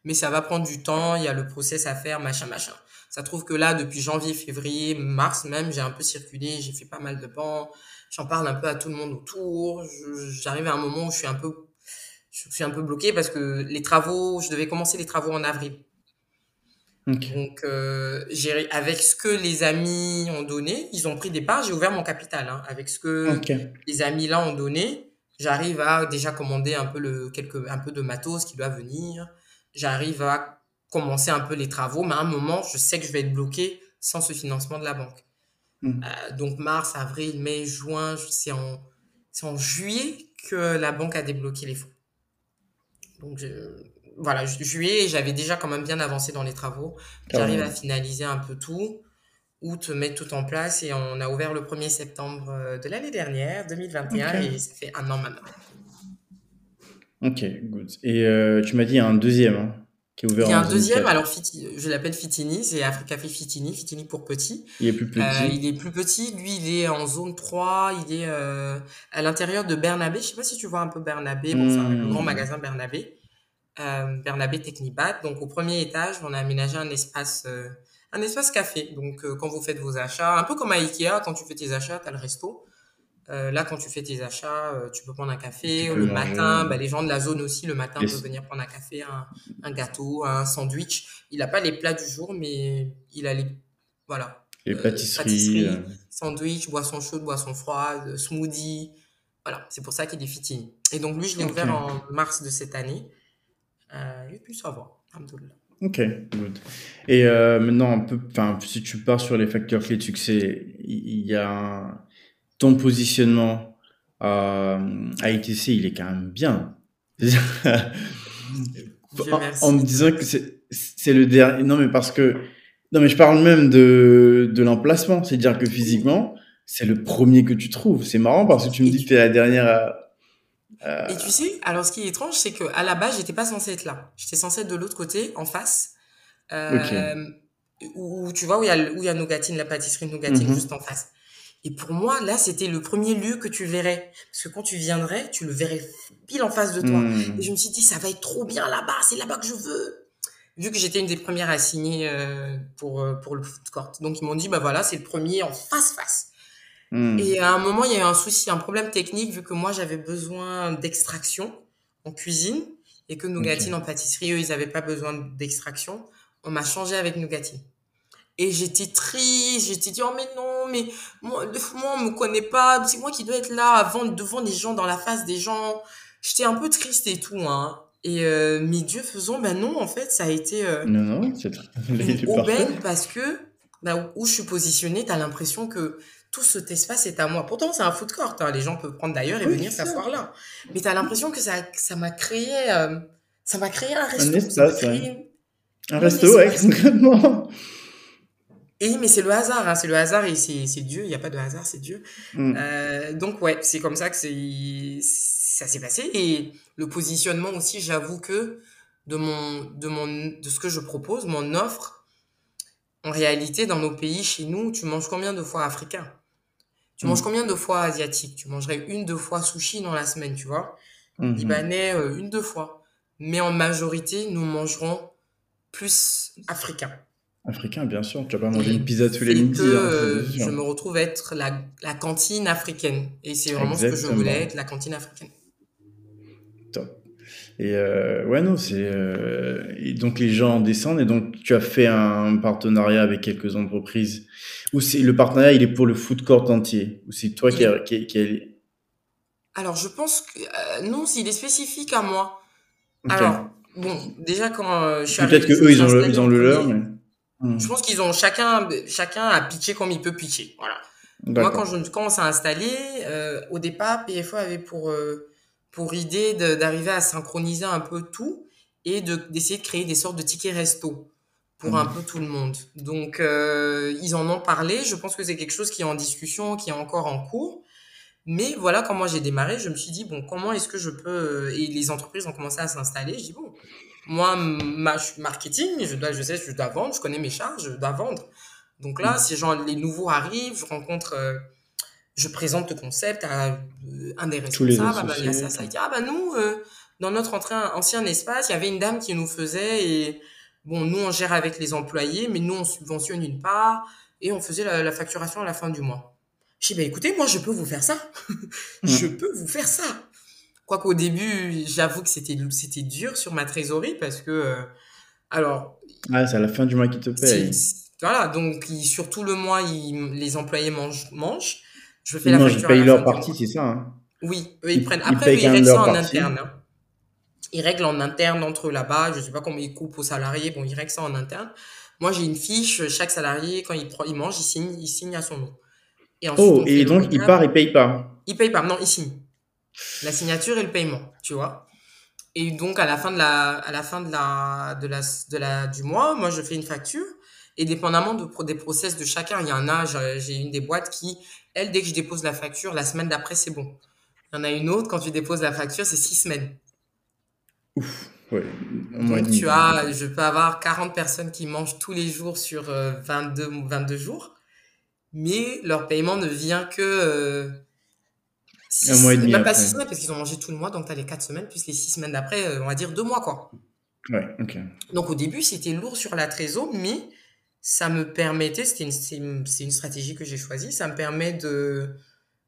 mais ça va prendre du temps, il y a le process à faire, machin, machin. Ça trouve que là, depuis janvier, février, mars même, j'ai un peu circulé, j'ai fait pas mal de bancs, j'en parle un peu à tout le monde autour. J'arrive à un moment où je suis un peu, je suis un peu bloqué parce que les travaux, je devais commencer les travaux en avril. Donc, euh, avec ce que les amis ont donné, ils ont pris des parts, j'ai ouvert mon capital. Hein. Avec ce que les amis là ont donné, j'arrive à déjà commander un peu, le, quelques, un peu de matos qui doit venir. J'arrive à commencer un peu les travaux, mais à un moment, je sais que je vais être bloqué sans ce financement de la banque. Hmm. Euh, donc, mars, avril, mai, juin, c'est en, en juillet que la banque a débloqué les fonds. Donc, je, voilà, juillet, j'avais déjà quand même bien avancé dans les travaux. J'arrive à finaliser un peu tout, août, mettre tout en place et on a ouvert le 1er septembre euh, de l'année dernière, 2021, et ça fait un an maintenant. Ok, good. Et euh, tu m'as dit un deuxième hein, qui est ouvert Il y a un deuxième, alors je l'appelle Fitini, c'est Africa Fitini, Fitini pour petit. Il est plus petit. Euh, il est plus petit, lui il est en zone 3, il est à l'intérieur de Bernabé. Je sais pas si tu vois un peu Bernabé, bon, c'est un grand hmm. magasin Bernabé Bernabé Technibat. Donc au premier étage, on a aménagé un espace, un espace café. Donc euh, quand vous faites vos achats, un peu comme à Ikea, quand tu fais tes achats, tu as le resto. Euh, là, quand tu fais tes achats, euh, tu peux prendre un café. Le matin, bah, les gens de la zone aussi, le matin, peuvent venir prendre un café, un, un gâteau, un sandwich. Il n'a pas les plats du jour, mais il a les, voilà. Les pâtisseries. sandwich, boisson chaude, boisson froide, smoothie. Voilà, c'est pour ça qu'il est fitting. Et donc, lui, je l'ai ouvert en mars de cette année. Et puis ça va, Ok, good. Et euh, maintenant, un peu, enfin, si tu pars sur les facteurs clés de succès, il y a ton positionnement à, à ITC, il est quand même bien. en, me disant que c'est le dernier. Non, mais parce que. Non, mais je parle même de, de l'emplacement. C'est-à-dire que physiquement, c'est le premier que tu trouves. C'est marrant parce que tu me dis que tu es la dernière à, et tu sais, alors ce qui est étrange, c'est qu'à la base, j'étais pas censée être là. J'étais censée être de l'autre côté, en face. Euh, où, tu vois, où il y a, où il y a Nougatine, la pâtisserie Nougatine, mhm. juste en face. Et pour moi, là, c'était le premier lieu que tu verrais. Parce que quand tu viendrais, tu le verrais pile en face de toi. Mhm. Et je me suis dit, ça va être trop bien là-bas, c'est là-bas que je veux. Vu que j'étais une des premières à signer euh, pour, euh, pour le food court. Donc, ils m'ont dit, bah voilà, c'est le premier en face-face. Hmm. Et à un moment, il y a eu un souci, un problème technique, vu que moi, j'avais besoin d'extraction en cuisine et que Nougatine en pâtisserie, eux, ils n'avaient pas besoin d'extraction. On m'a changé avec Nougatine. Et j'étais triste, j'étais dit, oh mais non, mais moi, moi on me connaît pas, c'est moi qui dois être là avant, devant des gens, dans la face des gens. J'étais un peu triste et tout, hein. Et euh, mais Dieu faisant, ben non, en fait, ça a été euh, non, non, c'est une aubaine parce que bah, où je suis positionnée, tu as l'impression que tout cet espace est à moi. Pourtant, c'est un food court. Hein. Les gens peuvent prendre d'ailleurs et venir s'asseoir là. Mais tu as l'impression que ça, ça m'a créé, euh, ça m'a créé un resto. Un espace, Un resto, ouais, concrètement. Et mais c'est le hasard, hein. c'est le hasard et c'est Dieu. Il n'y a pas de hasard, c'est Dieu. Mm. Euh, donc ouais, c'est comme ça que ça s'est passé. Et le positionnement aussi, j'avoue que de mon de mon de ce que je propose, mon offre en réalité, dans nos pays, chez nous, tu manges combien de fois africain? Tu manges mm. combien de fois asiatique? Tu mangerais une, deux fois sushi dans la semaine, tu vois? Mm-hmm. Libanais, euh, une, deux fois. Mais en majorité, nous mangerons plus africain. Africain, bien sûr. Tu vas pas manger une pizza tous les midis. Hein, euh, je me retrouve être la, la cantine africaine. Et c'est vraiment ce que je voulais être, la cantine africaine. Et euh, ouais, non, c'est. Euh, donc les gens descendent et donc tu as fait un partenariat avec quelques entreprises. Ou c'est le partenariat, il est pour le food court entier Ou c'est toi qui, a, qui, Alors je pense que. non, s'il est spécifique à moi. Alors, bon, déjà quand je suis Peut-être qu'eux, ils ont le, ils ont le leur, mais. Je pense qu'ils ont chacun, chacun a pitché comme il peut pitcher. Voilà. Moi, quand je commence à installer, euh, au départ, PFO avait pour, euh, pour idée d'arriver à synchroniser un peu tout et d'essayer de, créer des sortes de tickets resto pour un mmh. peu tout le monde. Donc, euh, ils en ont parlé. Je pense que c'est quelque chose qui est en discussion, qui est encore en cours. Mais voilà, quand moi j'ai démarré, je me suis dit, bon, comment est-ce que je peux... Et les entreprises ont commencé à s'installer. Je dis, bon, moi, ma, marketing, je dois, je sais, je dois vendre, je connais mes charges, je dois vendre. Donc là, mm. si genre, les nouveaux arrivent, je rencontre, euh, je présente le concept à euh, un des responsables, ah bah, il ça, ça, il dit, ah bah nous, euh, dans notre ancien espace, il y avait une dame qui nous faisait et bon, nous, on gère avec les employés, mais nous, on subventionne une part et on faisait la, facturation à la fin du mois. Je dis, bah écoutez, moi, je peux vous faire ça. je mm. peux vous faire ça. Quoiqu'au début, j'avoue que c'était c'était dur sur ma trésorerie parce que euh, alors. Ah, c'est à la fin du mois qu'ils te payent. Voilà, donc sur tout le mois, les employés mangent mangent. Je fais ils la facture. Ils payent leur partie, c'est ça. Hein. Oui, ils, prennent. Après, ils, règlent ça en interne. Hein. Ils règlent en interne entre là-bas. Je sais pas combien ils coupent aux salariés. Bon, ils règlent ça en interne. Moi, j'ai une fiche. Chaque salarié, quand il, il mange, il signe, il signe à son nom. Et ensuite, oh, et donc il part, il paye pas. Il paye pas. Non, il signe la signature et le paiement, tu vois. Et donc, à la fin de la, à la fin de la, de la, de la, du mois, moi, je fais une facture. Et dépendamment de, des process de chacun, il y en a, j'ai une des boîtes qui, elle, dès que je dépose la facture, la semaine d'après, c'est bon. Il y en a une autre, quand tu déposes la facture, c'est six semaines. Ouf, ouais. Donc, tu as, je peux avoir 40 personnes qui mangent tous les jours sur 22, euh, 22 jours. Mais leur paiement ne vient que, euh, un mois et demi. Même pas six semaines parce qu'ils ont mangé tout le mois, donc tu as les quatre semaines, plus les six semaines d'après, euh, on va dire deux mois, quoi. Ouais, ok. Donc au début, c'était lourd sur la trésor, mais ça me permettait, c'était une, c'est une, stratégie que j'ai choisie, ça me permet de,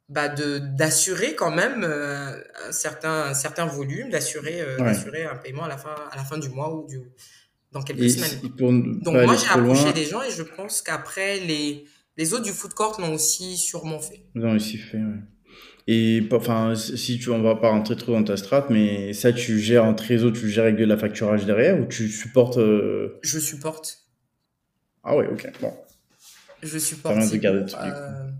bah de d'assurer quand même euh, un certain un certain volume d'assurer euh, d'assurer un paiement à la fin à la fin du mois ou du dans quelques semaines donc moi j'ai approché des gens et je pense qu'après les les autres du food court l'ont aussi sûrement fait l'ont aussi fait ouais. Et enfin, si tu, on va pas rentrer trop dans ta strat, mais ça, tu gères en trésor, tu gères avec de la facturage derrière ou tu supportes euh, Je supporte. Ah ouais, ok, bon. Je supporte. de garder euh,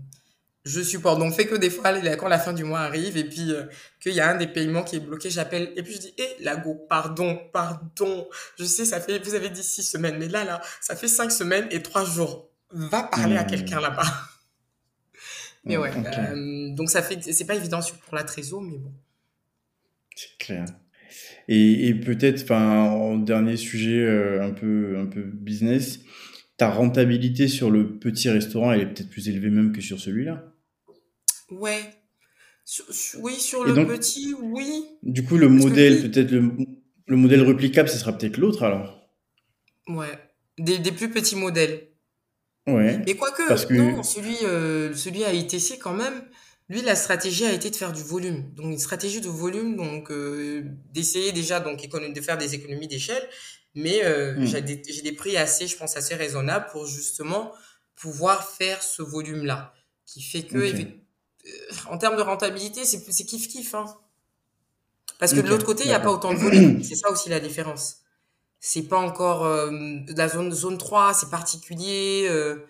je supporte. Donc, fait que des fois, quand la fin du mois arrive et puis euh, qu'il y a un des paiements qui est bloqué, j'appelle et puis je dis, hé, eh, Lago, pardon, pardon. Je sais, ça fait, vous avez dit six semaines, mais là, là, ça fait cinq semaines et trois jours. Va parler à hmm. quelqu'un là-bas. Mais ouais, euh, donc ça fait, c'est pas évident pour la trésor, mais bon. C'est clair. Et, et peut-être, enfin, en dernier sujet un peu, un peu business, ta rentabilité sur le petit restaurant, elle est peut-être plus élevée même que sur celui-là. Ouais. oui, sur le petit, oui. Du coup, le modèle, peut-être le, le modèle replicable, ce sera peut-être l'autre alors. Ouais. Des, des plus petits modèles. Ouais. Mais quoique, parce que... non, celui, euh, celui à ITC quand même, lui, la stratégie a été de faire du volume. Donc, une stratégie de volume, donc euh, d'essayer déjà donc de faire des économies d'échelle. Mais euh, hmm. j'ai des, des, prix assez, je pense, assez raisonnables pour justement pouvoir faire ce volume-là. Qui fait que, euh, en termes de rentabilité, c'est kiff-kiff. Hein. Parce que de l'autre côté, il n'y a pas autant de volume. C'est ça aussi la différence c'est pas encore euh, la zone zone 3, c'est particulier. Euh,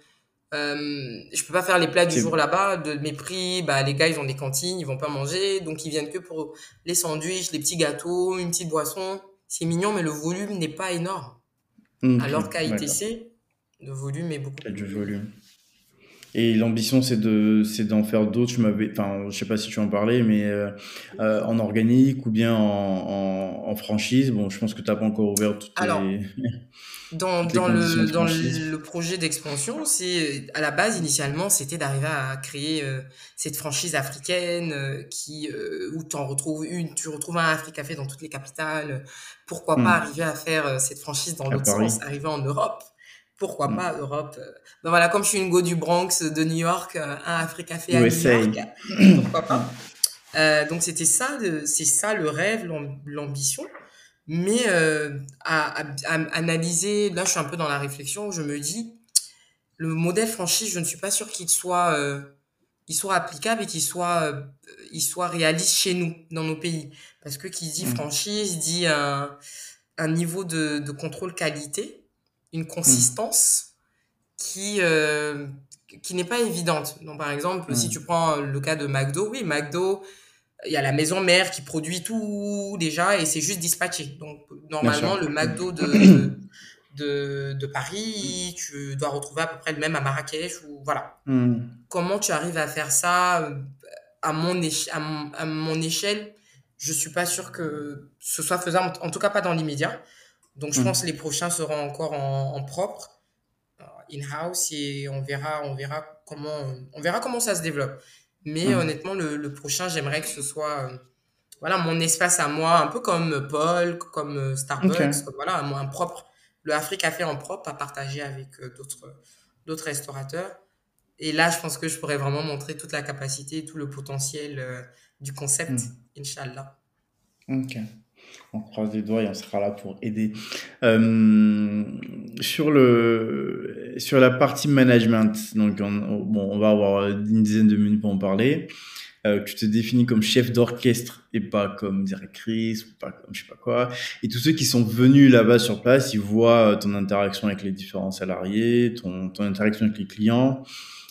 euh, je peux pas faire les plats du jour là-bas de mes prix. Bah les gars ils ont des cantines, ils vont pas manger, donc ils viennent que pour les sandwichs, les petits gâteaux, une petite boisson. C'est mignon, mais le volume n'est pas énorme. Alors qu'à ITC, le volume est beaucoup plus. du volume. Et l'ambition, c'est de, c'est d'en faire d'autres. Je m'avais, enfin, je sais pas si tu en parlais, mais euh, euh, en organique ou bien en, en, franchise. Bon, je pense que tu n'as pas encore ouvert toutes Alors, dans, dans le, dans le projet d'expansion, c'est à la base initialement, c'était d'arriver à créer euh, cette franchise africaine qui où en retrouves une, tu retrouves un Africafé dans toutes les capitales. Pourquoi pas arriver à faire cette franchise dans l'autre sens, arriver en Europe? Pourquoi mm. pas Europe euh. ben voilà comme je suis une go du Bronx de New York euh, un Africa fait à New York pourquoi pas? Euh, donc c'était ça c'est ça le rêve l'ambition mais à, analyser là je suis un peu dans la réflexion je me dis le modèle franchise je ne suis pas sûr qu'il soit il soit applicable et qu'il soit il soit réaliste chez nous dans nos pays parce que qui dit mm. franchise dit un, un niveau de, de contrôle qualité une consistance qui, euh, qui n'est pas évidente. Donc, par exemple, si tu prends le cas de McDo, oui, McDo, il y a la maison mère qui produit tout déjà et c'est juste dispatché. Donc, normalement, le McDo de, de, de, Paris, tu dois retrouver à peu près le même à Marrakech ou voilà. Hmm. Comment tu arrives à faire ça euh, à mon, à mon, échelle? Je suis pas sûr que ce soit faisable, en tout cas pas dans l'immédiat. Donc, je mm. pense que les prochains seront encore en, propre, euh, in-house, et on verra, on verra comment, on verra comment ça se développe. Mais mm. honnêtement, le, prochain, j'aimerais que ce soit, euh, voilà, mon espace à moi, un peu comme Paul, comme euh, Starbucks, voilà, un propre, le Afrique fait en propre à partager avec d'autres, d'autres restaurateurs. Et là, je pense que je pourrais vraiment montrer toute la capacité tout le potentiel du concept, mm. Inch'Allah. Ok on croise les doigts et on sera là pour aider. Euh, sur, le, sur la partie management, donc on, bon, on va avoir une dizaine de minutes pour en parler. Euh, tu te définis comme chef d'orchestre et pas comme directrice ou pas comme je sais pas quoi. Et tous ceux qui sont venus là-bas sur place, ils voient ton interaction avec les différents salariés, ton, ton interaction avec les clients.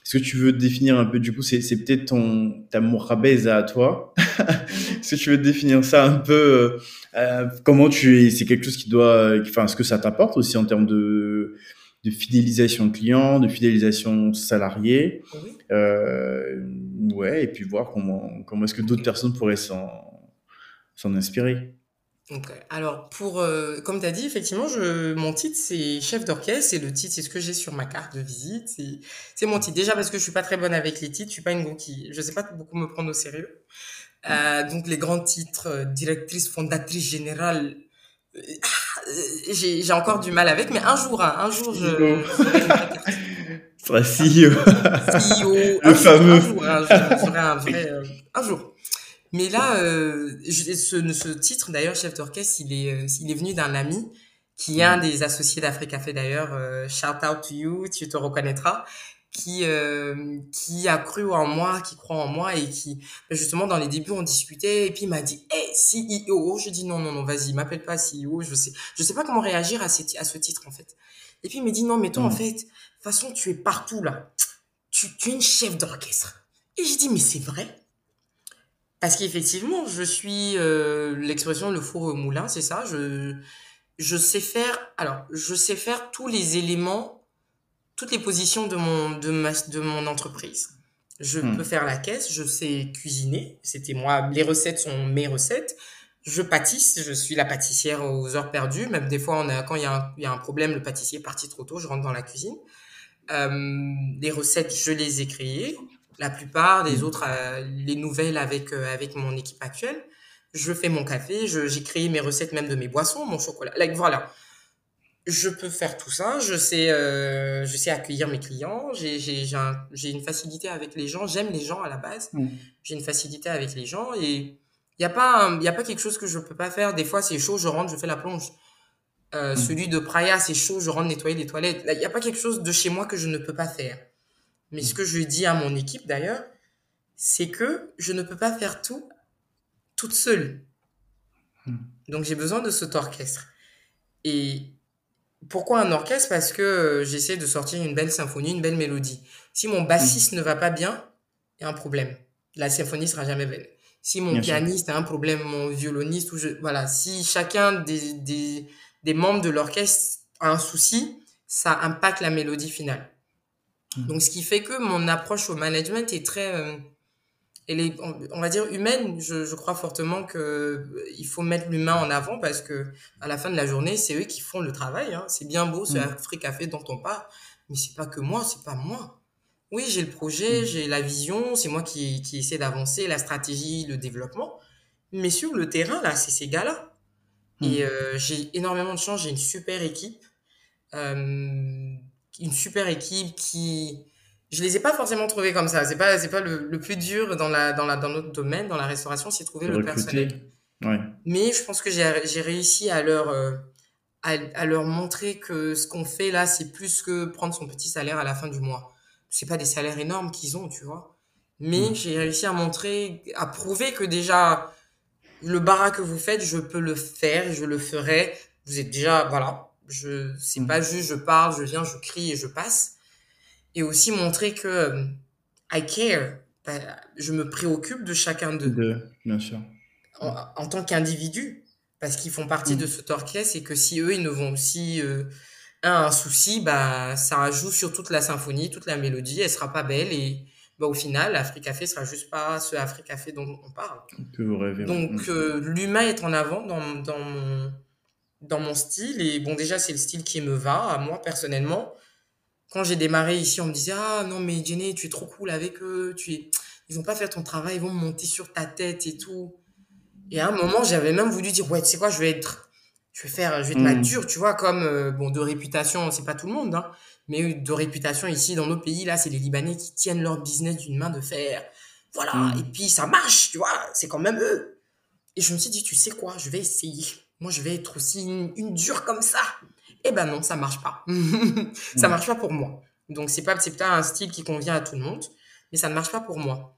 Est-ce que tu veux définir un peu, du coup, c'est, peut-être ton, ta mourabèze à toi. Est-ce que tu veux définir ça un peu, euh, comment tu es, c'est quelque chose qui doit, enfin, ce que ça t'apporte aussi en termes de, de fidélisation client, de fidélisation salarié. Euh, ouais, et puis voir comment, comment est-ce que d'autres personnes pourraient s'en, s'en inspirer. Alors, pour, euh, comme tu as dit, effectivement, je, mon titre, c'est chef d'orchestre. Et le titre, c'est ce que j'ai sur ma carte de visite. C'est mon titre. Déjà parce que je suis pas très bonne avec les titres. Je suis pas une go qui, je sais pas beaucoup me prendre au sérieux. Euh, donc, les grands titres, euh, directrice, fondatrice générale, euh, j'ai encore du mal avec. Mais un jour, hein, un jour, je, serai CEO. CEO. Le fameux. un jour, hein, un vrai, un jour. Mais là, euh, ce, ce, titre, d'ailleurs, chef d'orchestre, il est, il est venu d'un ami qui est un mm. des associés d'Africa Fait d'ailleurs. Euh, shout out to you, tu te reconnaîtras. Qui, euh, qui a cru en moi, qui croit en moi et qui, ben, justement, dans les débuts, on discutait et puis il m'a dit, hey, CEO. Je dis non, non, non, vas-y, m'appelle pas CEO. Je sais, je sais pas comment réagir à, ces, à ce titre, en fait. Et puis il m'a dit, non, mais toi, en mm. fait, de toute façon, tu es partout, là. Tu, tu es une chef d'orchestre. Et j'ai dit, mais c'est vrai. Parce qu'effectivement, je suis euh, l'expression le four au moulin, c'est ça. Je je sais faire. Alors, je sais faire tous les éléments, toutes les positions de mon de ma de mon entreprise. Je hmm. peux faire la caisse, je sais cuisiner. C'était moi. Les recettes sont mes recettes. Je pâtisse, je suis la pâtissière aux heures perdues. Même des fois, on a, quand il y, a un, y a un problème, le pâtissier est parti trop tôt, je rentre dans la cuisine. Euh, les recettes, je les ai créées la plupart des mm. autres, euh, les nouvelles avec, euh, avec mon équipe actuelle. Je fais mon café, j'ai créé mes recettes même de mes boissons, mon chocolat. Like, voilà. Je peux faire tout ça, je sais, euh, je sais accueillir mes clients, j'ai une facilité avec les gens, j'aime les gens à la base, mm. j'ai une facilité avec les gens et il n'y a, pas, y a pas quelque chose que je ne peux pas faire. Des fois, c'est chaud, je rentre, je fais la plonge. Mm. Celui de Praia, c'est chaud, je rentre nettoyer les toilettes. Il n'y a pas quelque chose de chez moi que je ne peux pas faire. Mais ce que je dis à mon équipe d'ailleurs, c'est que je ne peux pas faire tout toute seule. Donc j'ai besoin de cet orchestre. Et pourquoi un orchestre? Parce que j'essaie de sortir une belle symphonie, une belle mélodie. Si mon bassiste hmm. ne va pas bien, il y a un problème. La symphonie sera jamais belle. Si mon pianiste a un problème, mon violoniste, ou je, voilà, si chacun des, des membres de l'orchestre a un souci, ça impacte la mélodie finale. Mmh. Donc, ce qui fait que mon approche au management est très, est, on, va dire humaine. Je, je crois fortement que euh, il faut mettre l'humain en avant parce que à la fin de la journée, c'est eux qui font le travail. Hein. C'est bien beau ce mmh. Afrique Café dont on parle, mais c'est pas que moi, c'est pas moi. Oui, j'ai le projet, mmh. j'ai la vision, c'est moi qui, qui essaie d'avancer, la stratégie, le développement. Mais sur le terrain, là, c'est ces gars-là. Et euh, j'ai énormément de chance, j'ai une super équipe. Euh, une super équipe qui je les ai pas forcément trouvés comme ça. C'est pas c'est pas le, le, plus dur dans la dans la dans notre domaine dans la restauration c'est trouver le personnel. Ouais. mais je pense que j'ai j'ai réussi à leur euh, à, à, leur montrer que ce qu'on fait là c'est plus que prendre son petit salaire à la fin du mois. C'est pas des salaires énormes qu'ils ont tu vois. Mais mm. j'ai réussi à montrer à prouver que déjà le bara que vous faites je peux le faire je le ferai. Vous êtes déjà voilà je, c'est pas juste je parle, je viens, je crie et je passe. Et aussi montrer que euh, I care. Bah, je me préoccupe de chacun d'eux. De, bien sûr. En, tant qu'individu. Parce qu'ils font partie de ce orchestre et que si eux, ils ne vont aussi, euh, un, un souci, bah, ça joue sur toute la symphonie, toute la mélodie, elle sera pas belle et, bah, au final, Africa Café sera juste pas ce Africa Café dont on parle. Que vous rêvez. Donc, euh, l'humain est en avant dans, dans mon, dans mon style. Et bon, déjà, c'est le style qui me va, à moi, personnellement. Quand j'ai démarré ici, on me disait, ah non, mais Jenny, tu es trop cool avec eux, tu es... ils vont pas fait ton travail, ils vont monter sur ta tête et tout. Et à un moment, j'avais même voulu dire, ouais, tu sais quoi, je vais être, je vais faire, je vais être mm. mature, tu vois, comme, euh, bon, de réputation, c'est pas tout le monde, hein, mais de réputation ici, dans nos pays, là, c'est les Libanais qui tiennent leur business d'une main de fer. Voilà. Mm. Et puis, ça marche, tu vois, c'est quand même eux. Et je me suis dit, tu sais quoi, je vais essayer moi je vais être aussi une, dure comme ça. Eh ben non, ça marche pas. ça marche pas pour moi. Donc c'est pas c'est pas un style qui convient à tout le monde, mais ça ne marche pas pour moi.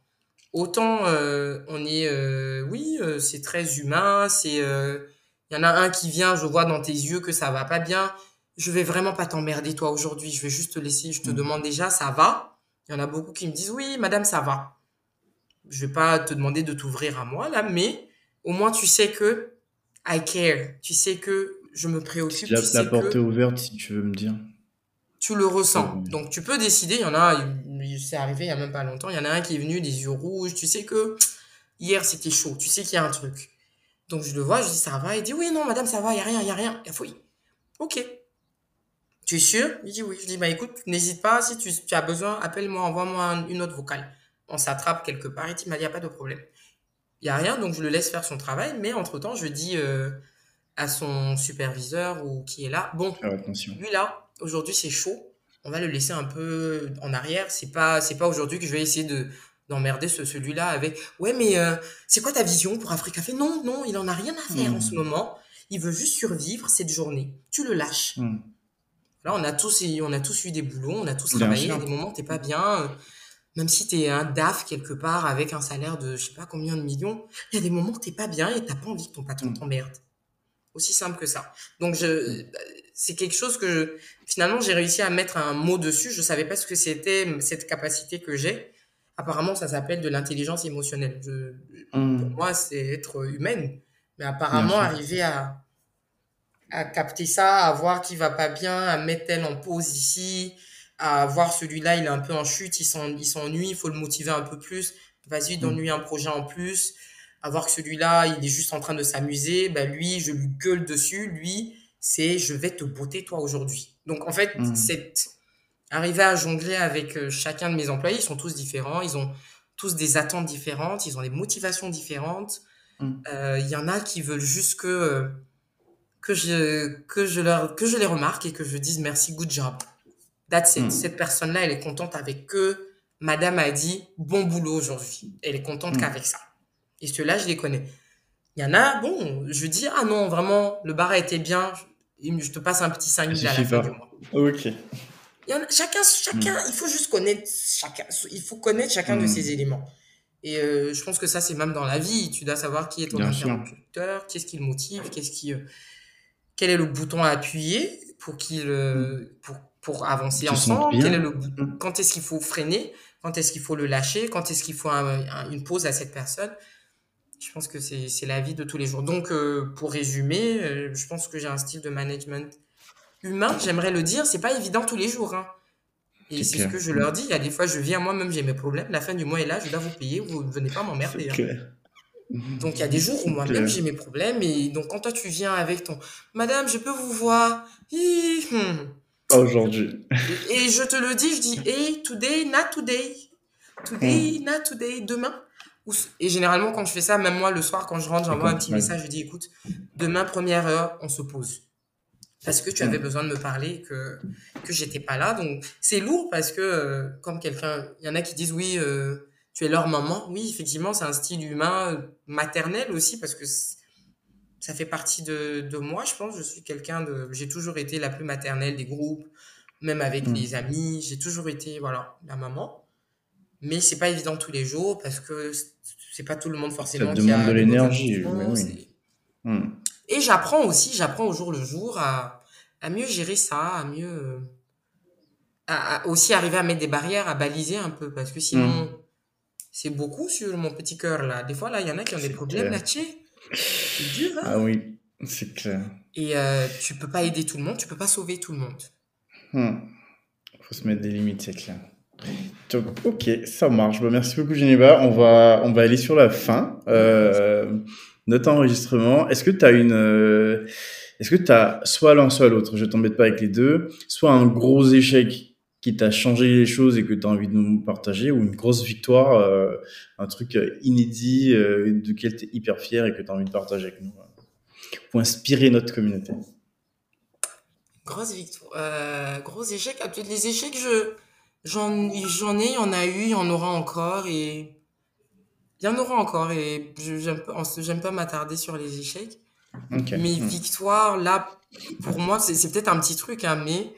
Autant euh, on est euh, oui, euh, c'est très humain, c'est il y en a un qui vient, je vois dans tes yeux que ça va pas bien. Je vais vraiment pas t'emmerder toi aujourd'hui, je vais juste te laisser, je te mm. demande déjà ça va? Il y en a beaucoup qui me disent oui, madame, ça va. Je vais pas te demander de t'ouvrir à moi là, mais au moins tu sais que I care. Tu sais que je me préoccupe. Tu la porte ouverte si tu veux me dire. Tu le ressens. Donc tu peux décider. Il y en a, c'est arrivé il y a même pas longtemps. Il y en a un qui est venu des yeux rouges. Tu sais que hier c'était chaud. Tu sais qu'il y a un truc. Donc je le vois, je dis ça va? Il dit oui, non, madame, ça va, il y a rien, il y a rien. Il. Ok. Tu es sûr? Il dit oui. Je dis bah écoute, n'hésite pas. Si tu, tu, as besoin, appelle-moi, envoie-moi une autre vocale. On s'attrape quelque part. Il m'a dit il n'y a pas de problème. Il n'y a rien, donc je le laisse faire son travail. Mais entre-temps, je dis euh, à son superviseur ou qui est là, bon, lui là, aujourd'hui c'est chaud. On va le laisser un peu en arrière. C'est pas, c'est pas aujourd'hui que je vais essayer de d'emmerder ce, celui-là avec ouais mais euh, c'est quoi ta vision pour Africa? Fait non non il en a rien à faire en ce moment il veut juste survivre cette journée tu le lâches hmm. là on a tous on a tous eu des boulots on a tous travaillé à des moments t'es pas bien même si tu es un DAF quelque part avec un salaire de je sais pas combien de millions, il y a des moments où t'es pas bien et t'as pas envie que ton patron mm. t'emmerde. Aussi simple que ça. Donc je, c'est quelque chose que finalement j'ai réussi à mettre un mot dessus. Je savais pas ce que c'était cette capacité que j'ai. Apparemment, ça s'appelle de l'intelligence émotionnelle. Je, mm. Pour moi, c'est être humaine. Mais apparemment, arriver à, à capter ça, à voir qui va pas bien, à mettre elle en pause ici, à voir celui-là, il est un peu en chute, il s'ennuie, il faut le motiver un peu plus. Vas-y, donne-lui un projet en plus. À voir que celui-là, il est juste en train de s'amuser. Ben lui, je lui gueule dessus. Lui, c'est je vais te botter toi aujourd'hui. Donc en fait, mmh. c'est arriver à jongler avec euh, chacun de mes employés. Ils sont tous différents. Ils ont tous des attentes différentes. Ils ont des motivations différentes. Mmh. Euh, il y en a qui veulent juste que euh, que je que je leur que je les remarque et que je dise merci, good job. Hmm. Cette personne-là, elle est contente avec que madame a dit bon boulot aujourd'hui. Elle est contente hmm. qu'avec ça. Et ceux-là, je les connais. Il y en a, bon, je dis, ah non, vraiment, le bar a été bien, je te passe un petit 5 000 à la fin du mois. Ok. Il y en a, chacun, chacun, hmm. il faut juste connaître chacun, il faut connaître chacun de ces éléments. Et euh, je pense que ça, c'est même dans la vie. Tu dois savoir qui est ton interlocuteur, qu'est-ce qui le motive, qu'est-ce qui, euh, quel est le bouton à appuyer pour qu'il, euh, pour pour avancer ensemble Quel est le. Quand est-ce qu'il faut freiner Quand est-ce qu'il faut le lâcher Quand est-ce qu'il faut une pause à cette personne Je pense que c'est la vie de tous les jours. Donc, euh, pour résumer, euh, je pense que j'ai un style de management humain. J'aimerais le dire, c'est pas évident tous les jours. Hein. Et c'est ce que je leur dis. Il y a des fois, je viens moi-même, j'ai mes problèmes. La fin du mois est là, je dois vous payer. Vous ne venez pas m'emmerder. Hein. Donc, il y a des jours où moi-même, j'ai mes problèmes. Et donc, quand toi, tu viens avec ton Madame, je peux vous voir? Hmm. Aujourd'hui. Et je te le dis, je dis Hey, today, not today. Today, hmm. not today. Demain. Et généralement, quand je fais ça, même moi, le soir, quand je rentre, j'envoie un petit message. Je dis Écoute, demain, première heure, on se pose. Parce que tu avais besoin de me parler que que j'étais pas là. Donc c'est lourd parce que euh, comme quelqu'un il y en a qui disent oui euh, tu es leur maman. Oui effectivement c'est un style humain euh, maternel aussi parce que ça fait partie de, de moi je pense. Je suis quelqu'un de j'ai toujours été la plus maternelle des groupes même avec mm. les amis. J'ai toujours été voilà la maman mais c'est pas évident tous les jours parce que c'est pas tout le monde forcément ça demande de l'énergie oui. Mm. Et j'apprends aussi, j'apprends au jour le jour à, à mieux gérer ça, à mieux. À, aussi arriver à mettre des barrières, à baliser un peu, parce que sinon, mm. c'est beaucoup sur mon petit cœur là. Des fois, là, il y en a qui ont des problèmes là-dessus. C'est dur, hein Ah oui, c'est clair. Et euh, tu peux pas aider tout le monde, tu peux pas sauver tout le monde. Il hmm. faut se mettre des limites, c'est clair. Ok, ça marche. Bah, merci beaucoup, Geneva. On va, on va aller sur la fin. Euh, notre enregistrement. Est-ce que tu as une, euh, est-ce que tu soit l'un, soit l'autre, je t'embête pas avec les deux, soit un gros échec qui t'a changé les choses et que tu as envie de nous partager, ou une grosse victoire, euh, un truc euh, inédit euh, duquel tu es hyper fier et que tu as envie de partager avec nous, pour inspirer notre communauté? Grosse victoire, gros échec. Ah, les échecs, je, j'en, j'en ai, il y en a eu, il y en aura encore, et il y en aura encore et j'aime pas m'attarder sur les échecs. Okay. Mais hmm. victoire, là, pour moi, c'est peut-être un petit truc, hein, mais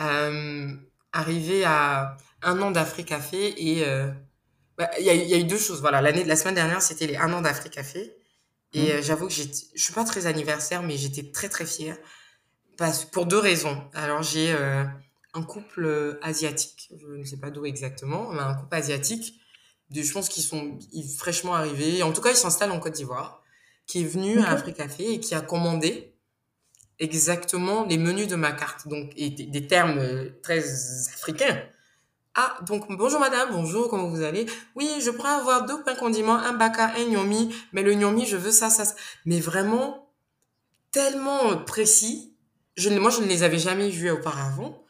euh, arriver à un an d'Afrique Café et euh, bah, il y, a, y, a eu deux choses. Voilà, l'année de la semaine dernière, c'était les un an d'Afrique Café et hmm. euh, j'avoue que je suis pas très anniversaire, mais j'étais très très fière parce pour deux raisons. Alors j'ai euh, un couple asiatique, je ne sais pas d'où exactement, mais un couple asiatique je pense qu'ils sont fraîchement arrivés. En tout cas, ils s'installent en Côte d'Ivoire, qui est venu à Afrique Café et qui a commandé exactement les menus de ma carte. Donc, et des, termes euh, très africains. Ah, donc, bonjour madame, bonjour, comment vous allez? Oui, je pourrais avoir deux pains condiments, un baka, un gnomi, mais le gnomi, je veux ça, ça, ça. Mais vraiment, tellement précis. Je, moi, je ne les avais jamais vus auparavant.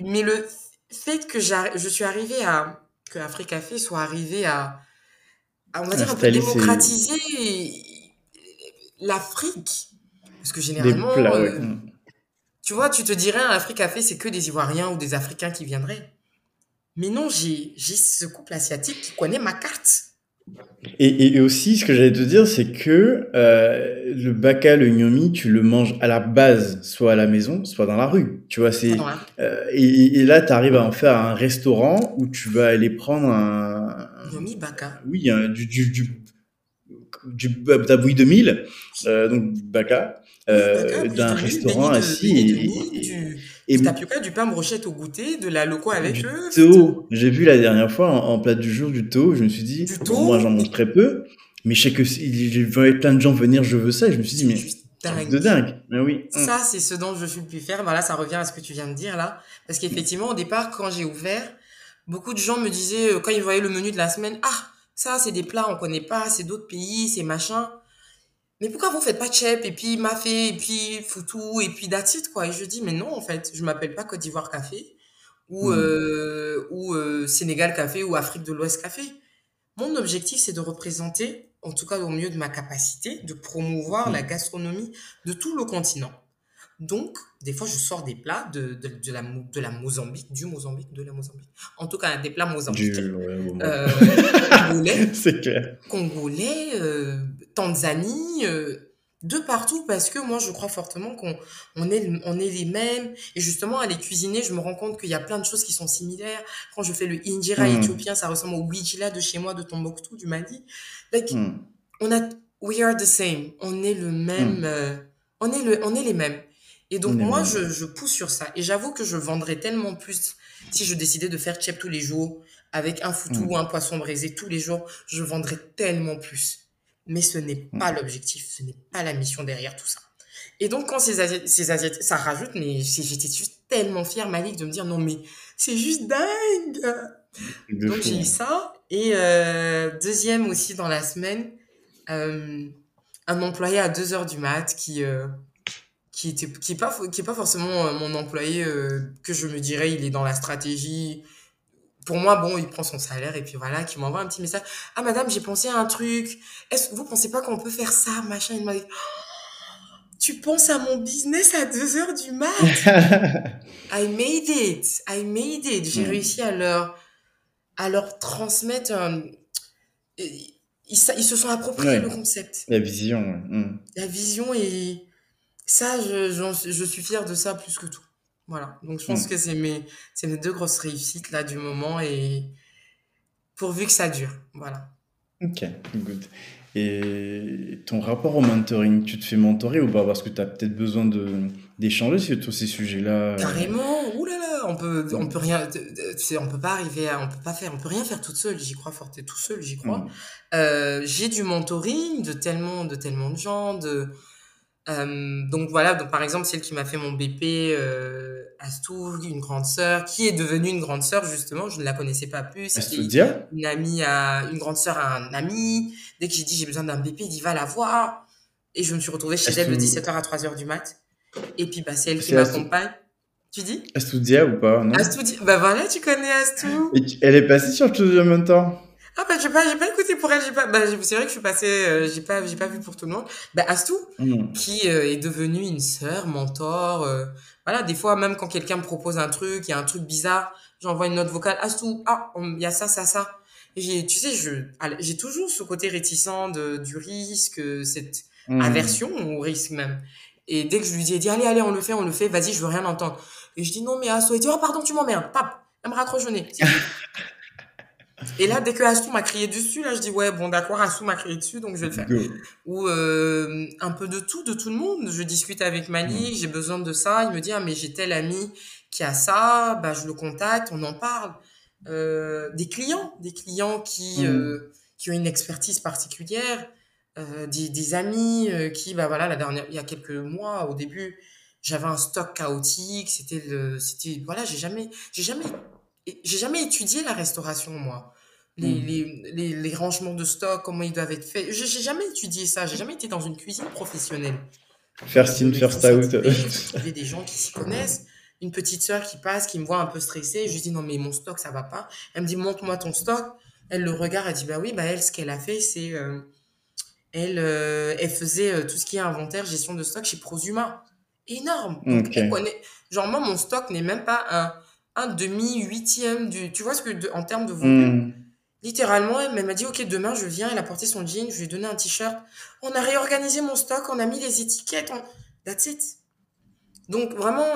Mais le fait que je suis arrivée à, que Afrique Café soit arrivé à, on va dire, un peu démocratiser l'Afrique. Parce que généralement, euh, tu vois, tu te dirais, Afrique Café, c'est que des Ivoiriens ou des Africains qui viendraient. Mais non, j'ai ce couple asiatique qui connaît ma carte. Et, et, aussi, ce que j'allais te dire, c'est que euh, le baka, le gnomi, tu le manges à la base, soit à la maison, soit dans la rue. Tu vois, c'est euh, et, et, là, tu arrives à en faire un restaurant où tu vas aller prendre un gnomi baka. Oui, un, du du du du, du 2000, euh, donc baka, euh, d'un restaurant assis. Et pas du pain brochette au goûter, de la loco avec eux. Théo, j'ai vu la dernière fois en, plat du jour du taux, je me suis dit, moi j'en mange très peu, mais je sais que j'ai vu plein de gens venir, je veux ça, et je me suis dit, mais dingue. de dingue. Mais oui. Ça, c'est ce dont je suis le plus fier. Voilà, ça revient à ce que tu viens de dire là. Parce qu'effectivement, au départ, quand j'ai ouvert, beaucoup de gens me disaient, euh, quand ils voyaient le menu de la semaine, ah, ça, c'est des plats, on connaît pas, c'est d'autres pays, c'est machin mais pourquoi vous faites pas chep et puis mafé et puis foutou et puis datit quoi? Et je dis mais non en fait je m'appelle pas Côte d'Ivoire café ou hmm. euh, ou euh, Sénégal café ou Afrique de l'Ouest café mon objectif c'est de représenter en tout cas au mieux de ma capacité de promouvoir hmm. la gastronomie de tout le continent donc, des fois, je sors des plats de, de, de, la, de la Mozambique, du Mozambique, de la Mozambique. En tout cas, des plats mozambicains. euh, congolais. C'est clair. Congolais, euh, Tanzanie, euh, de partout, parce que moi, je crois fortement qu'on on est, on est les mêmes. Et justement, à les cuisiner, je me rends compte qu'il y a plein de choses qui sont similaires. Quand je fais le injera mm. éthiopien, ça ressemble au wijila de chez moi, de Tombouctou, du Mali. Like, mm. on a, we are the same. On est le même, mm. euh, on est le, on est les mêmes. Et donc, moi, je, je, pousse sur ça. Et j'avoue que je vendrais tellement plus si je décidais de faire chep tous les jours avec un foutou mm. ou un poisson braisé tous les jours. Je vendrais tellement plus. Mais ce n'est mm. pas l'objectif. Ce n'est pas la mission derrière tout ça. Et donc, quand ces Asiatiques, ces ça rajoute, mais j'étais juste tellement fière, Malik, de me dire non, mais c'est juste dingue. Donc j'ai eu ça. Et euh, deuxième aussi dans la semaine, euh, un employé à 2 heures du mat qui euh, qui était qui est pas qui est pas forcément mon employé que je me dirais il est dans la stratégie pour moi, bon, il prend son salaire et puis voilà, qui m'envoie un petit message. Ah, madame, j'ai pensé à un truc. Est-ce que vous pensez pas qu'on peut faire ça, machin? Il m'a dit, oh, tu penses à mon business à 2 heures du mat? I made it. I made it. J'ai réussi à leur, à leur transmettre ils, ils, se sont appropriés le concept. La vision. Mm. La vision et ça, je, je suis fier de ça plus que tout. Voilà. Donc, je pense mm. que c'est mes, c'est mes deux grosses réussites là du moment et pourvu que ça dure. Voilà. Ok, good. Et ton rapport au mentoring, tu te fais mentorer ou pas? Parce que tu as peut-être besoin de, d'échanger sur tous ces sujets-là. Euh. Carrément, oulala, on peut, on peut rien, on peut pas arriver à, on peut pas faire, on peut rien faire toute seule, j'y crois fort, tout seul, j'y crois. Mm. Euh, j'ai du mentoring de tellement, de tellement de gens, de, euh, donc voilà, donc par exemple celle qui m'a fait mon BP, euh, Astou, une grande sœur, qui est devenue une grande sœur justement, je ne la connaissais pas plus. Astoudia Une amie à, une grande sœur à un ami. Dès que j'ai dit j'ai besoin d'un BP, il dit va la voir. Et je me suis retrouvée chez elle de 17h à 3h du mat. Et puis bah c'est elle qui m'accompagne. Tu dis? Astoudia ou pas non? Astoudia, bah voilà, tu connais Astou. elle est passée sur en même temps. Ah bah j'ai pas j'ai pas écouté pour elle, j'ai pas bah, c'est vrai que je suis passée euh, j'ai pas j'ai pas vu pour tout le monde. Bah Astou mm. qui euh, est devenue une sœur, mentor euh, voilà, des fois même quand quelqu'un me propose un truc, il y a un truc bizarre, j'envoie une note vocale Astou, ah il y a ça ça ça. J'ai tu sais je j'ai toujours ce côté réticent de du risque, cette mm. aversion au risque même. Et dès que je lui ai dit allez allez on le fait, on le fait, vas-y, je veux rien entendre. Et je dis non mais Astou, et dit oh pardon, tu m'emmerdes. Pap, elle me raccroche au nez. Et là, dès que Assou m'a crié dessus, là, je dis ouais, bon, d'accord, Assou m'a crié dessus, donc je vais le faire. Ou euh, un peu de tout, de tout le monde. Je discute avec Malik, j'ai besoin de ça. Il me dit ah mais j'ai tel ami qui a ça, bah je le contacte, on en parle. Euh, des clients, des clients qui mm. euh, qui ont une expertise particulière, des, des amis qui bah voilà la dernière, il y a quelques mois au début, j'avais un stock chaotique, c'était le, c'était voilà, j'ai jamais, j'ai jamais j'ai jamais étudié la restauration, moi. Les, hmm. les, les, les, rangements de stock, comment ils doivent être faits. J'ai jamais étudié ça. J'ai jamais été dans une cuisine professionnelle. First in, first out. Il des gens qui s'y connaissent. Une petite sœur qui passe, qui me voit un peu stressée. Je lui dis non, mais mon stock, ça va pas. Elle me dit montre-moi ton stock. Elle le regarde, elle dit bah oui, bah elle, ce qu'elle a fait, c'est. Euh, elle, euh, elle faisait euh, tout ce qui est inventaire, gestion de stock chez Prosuma. Énorme. Donc, elle connaît. Genre, moi, mon stock n'est même pas un un demi-huitième du. Tu vois ce que, en termes de volume? Hmm. Littéralement, elle m'a dit, OK, demain, je viens. Elle a porté son jean, je lui ai donné un t-shirt. On a réorganisé mon stock, on a mis les étiquettes. On... That's it. Donc, vraiment,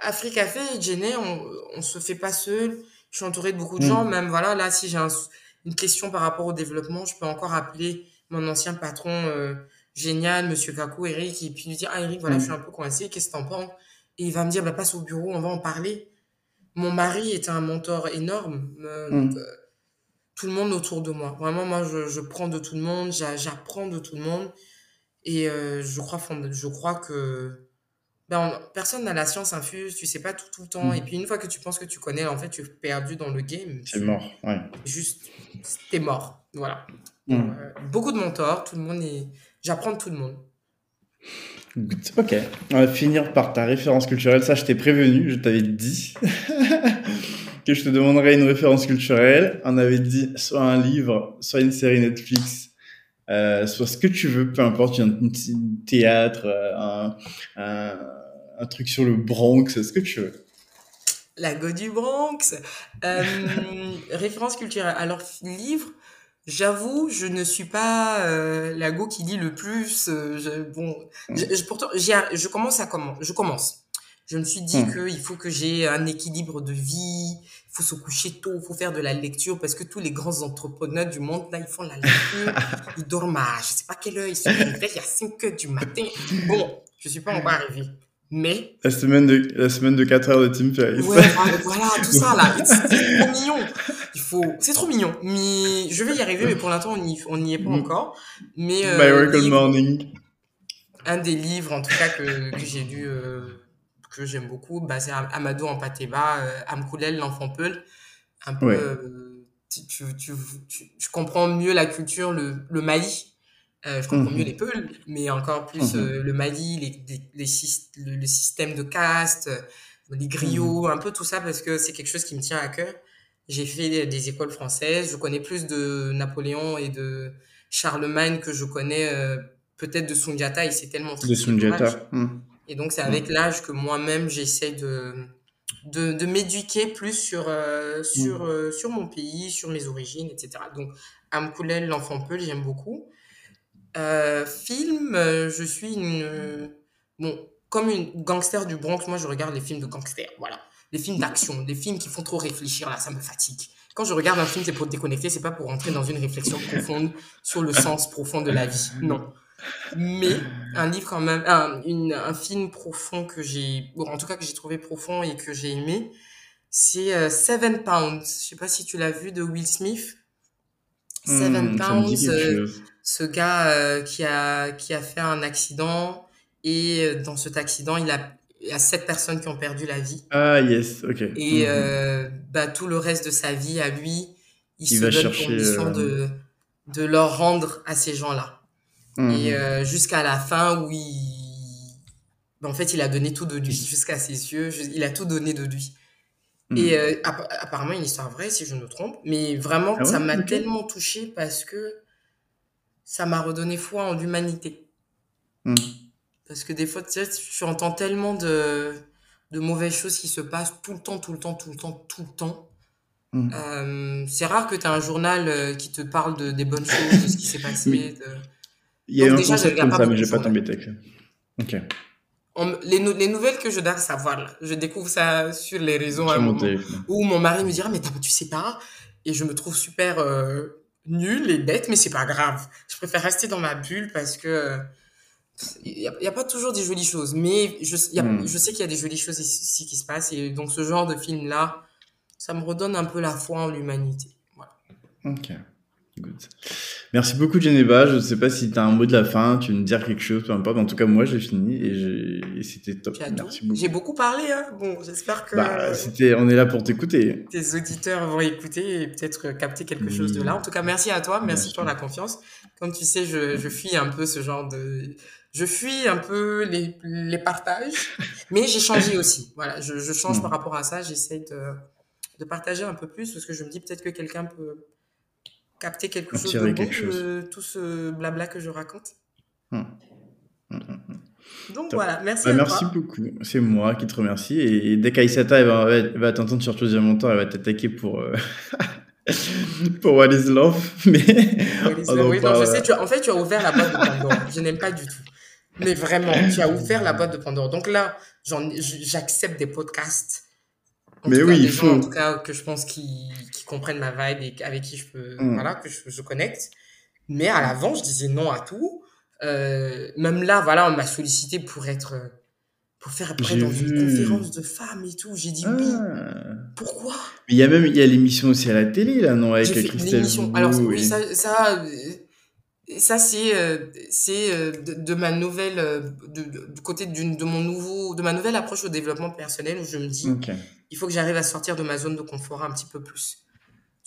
Afrique Café Jenny, on, on se fait pas seul. Je suis entourée de beaucoup de gens. Hmm. Même, voilà, là, si j'ai une question par rapport au développement, je peux encore appeler mon ancien patron euh, génial, monsieur Kakou, Eric, et puis lui dire, ah, Eric, voilà, hmm. je suis un peu coincé, qu'est-ce que t'en penses? Et il va me dire, bah, passe au bureau, on va en parler mon mari était un mentor énorme. Euh, mm. euh, tout le monde autour de moi. Vraiment, moi, je, prends de tout le monde, j'apprends de tout le monde. Et euh, je, crois, je crois que ben, personne n'a la science infuse, tu sais pas tout, tout le temps. Mm. Et puis, une fois que tu penses que tu connais, en fait, tu es perdu dans le game. C'est mort, ouais. Juste, t'es mort. Voilà. Mm. beaucoup de mentors, tout le monde est. J'apprends de tout le monde. Ok, on va finir par ta référence culturelle. Ça, je t'ai prévenu, je t'avais dit que je te demanderais une référence culturelle. On avait dit soit un livre, soit une série Netflix, euh, soit ce que tu veux, peu importe, un, théâtre, euh, un, un, truc sur le Bronx, ce que tu veux. La go du Bronx. Euh, référence culturelle. Alors, livre, J'avoue, je ne suis pas euh, la go qui lit le plus. Euh, je, bon, je, pourtant, je commence à comment Je commence. Je me suis dit hmm. qu'il faut que j'ai un équilibre de vie. Il faut se coucher tôt. Il faut faire de la lecture parce que tous les grands entrepreneurs du monde là, ils font la lecture. ils dorment à je sais pas quelle heure. Ils sont réveillés à 5 heures du matin. Bon, je suis pas encore arrivée. Mais. La semaine de, la semaine de 4 heures de Tim Ferriss. Ouais, voilà, tout ça, là. C'est trop mignon. Il faut, c'est trop mignon. Mais, je vais y arriver, mais pour l'instant, on n'y on y est pas mm. encore. Mais, euh, Miracle Morning. Un des livres, en tout cas, que, que j'ai lu, euh, que j'aime beaucoup, bah, c'est Amadou en Pateba, euh, Amkoulel, l'enfant Peul. Un peu, euh, tu, tu, tu, comprends mieux la culture, le, le Mali. Euh, je comprends mieux mhm. les Peuls, mais encore plus mhm. euh, le Mali, les, les, les, le, système de caste, les griots, mhm. un peu tout ça, parce que c'est quelque chose qui me tient à cœur. J'ai fait des écoles françaises, je connais plus de Napoléon et de Charlemagne que je connais peut-être de Sundiata, il s'est tellement De Sundiata. Et donc, c'est avec l'âge que moi-même, j'essaie de, de, de m'éduquer plus sur, euh, sur, euh, sur mon pays, sur mes origines, etc. Donc, Amkoulel, l'enfant Peul, j'aime beaucoup. Euh, film, je suis une. Bon, comme une gangster du Bronx, moi, je regarde les films de gangsters. Voilà. Les films d'action, les films qui font trop réfléchir, là, ça me fatigue. Quand je regarde un film, c'est pour déconnecter, c'est pas pour entrer dans une réflexion profonde sur le sens profond de la vie. Non. Mais un livre quand même, un, une, un film profond que j'ai, en tout cas que j'ai trouvé profond et que j'ai aimé, c'est euh, Seven Pounds. Je sais pas si tu l'as vu de Will Smith. Seven hmm, Pounds, euh, ce gars euh, qui a qui a fait un accident et dans cet accident il a il y a sept personnes qui ont perdu la vie. Ah yes, ok. Et bah tout le reste de sa vie à lui, il, se va donne chercher, mission de de leur rendre à ces gens-là. Et mhm. euh, jusqu'à la fin où il... Ben, en fait, il a donné tout de lui, jusqu'à ses yeux, il a tout donné de lui. Mhm. Et euh, apparemment, une histoire vraie, si je ne me trompe. Mais vraiment, ah ça m'a tellement touché parce que ça m'a redonné foi en l'humanité. Mhm. Parce que des fois, tu sais, tu entends tellement de, de mauvaises choses qui se passent tout le temps, tout le temps, tout le temps, tout le temps. Euh, c'est rare que tu as un journal qui te parle de, des bonnes choses, de ce qui s'est passé. De... Il y a un concept comme ça, mais j'ai pas tombé avec Ok. les, les, nouvelles que je dois savoir, je découvre ça sur les réseaux hein, où mon mari me dira mais tu sais pas? Et je me trouve super euh, nulle et bête mais c'est pas grave. Je préfère rester dans ma bulle parce que il n'y a, pas toujours des jolies choses mais je, hmm. je sais qu'il y a des jolies choses ici qui se passent et donc ce genre de film là ça me redonne un peu la foi en l'humanité. Voilà. Ok. Merci beaucoup, Geneva. Je ne sais pas si tu as un mot de la fin, tu veux me dire quelque chose, peu importe. En tout cas, moi, j'ai fini et, c'était top. Merci beaucoup. J'ai beaucoup parlé. Hein. Bon, j'espère que. Bah. On est là pour t'écouter. Tes auditeurs vont écouter et peut-être capter quelque chose de là. En tout cas, merci à toi. Merci, pour la confiance. Comme tu sais, je, je fuis un peu ce genre de. Je fuis un peu les, les partages, mais j'ai changé aussi. Voilà, je, je change mm. par rapport à ça. J'essaie de, de partager un peu plus parce que je me dis peut-être que quelqu'un peut capter quelque chose de tout ce blabla que je raconte. Hum. Hum, hum, Donc voilà, merci bah, Merci beaucoup. C'est moi qui te remercie. Et, dès qu'Aïsata va, va t'entendre sur Chose Montant, elle va t'attaquer pour... Euh... pour What is Love, mais... oui, non, je sais, tu as, en fait, tu as ouvert la boîte de Pandore. je n'aime pas du tout. Mais vraiment, tu as ouvert la boîte de Pandore. Donc là, j'accepte des podcasts mais oui, il faut. en tout cas, que je pense qui comprennent ma vibe et avec qui je peux, mm. voilà, que je, je connecte. Mais à l'avant, je disais non à tout. Euh, même là, voilà, on m'a sollicité pour être, pour faire après dans une conférence de femmes et tout. J'ai dit oui. Ah. Pourquoi Il y a même, il y a l'émission aussi à la télé, là, non, avec Christelle Alors, oui, ça, ça, ça c'est euh, c'est euh, de, de, ma nouvelle euh, de, du côté d'une de mon nouveau de ma nouvelle approche au développement personnel où je me dis il faut que j'arrive à sortir de ma zone de confort un petit peu plus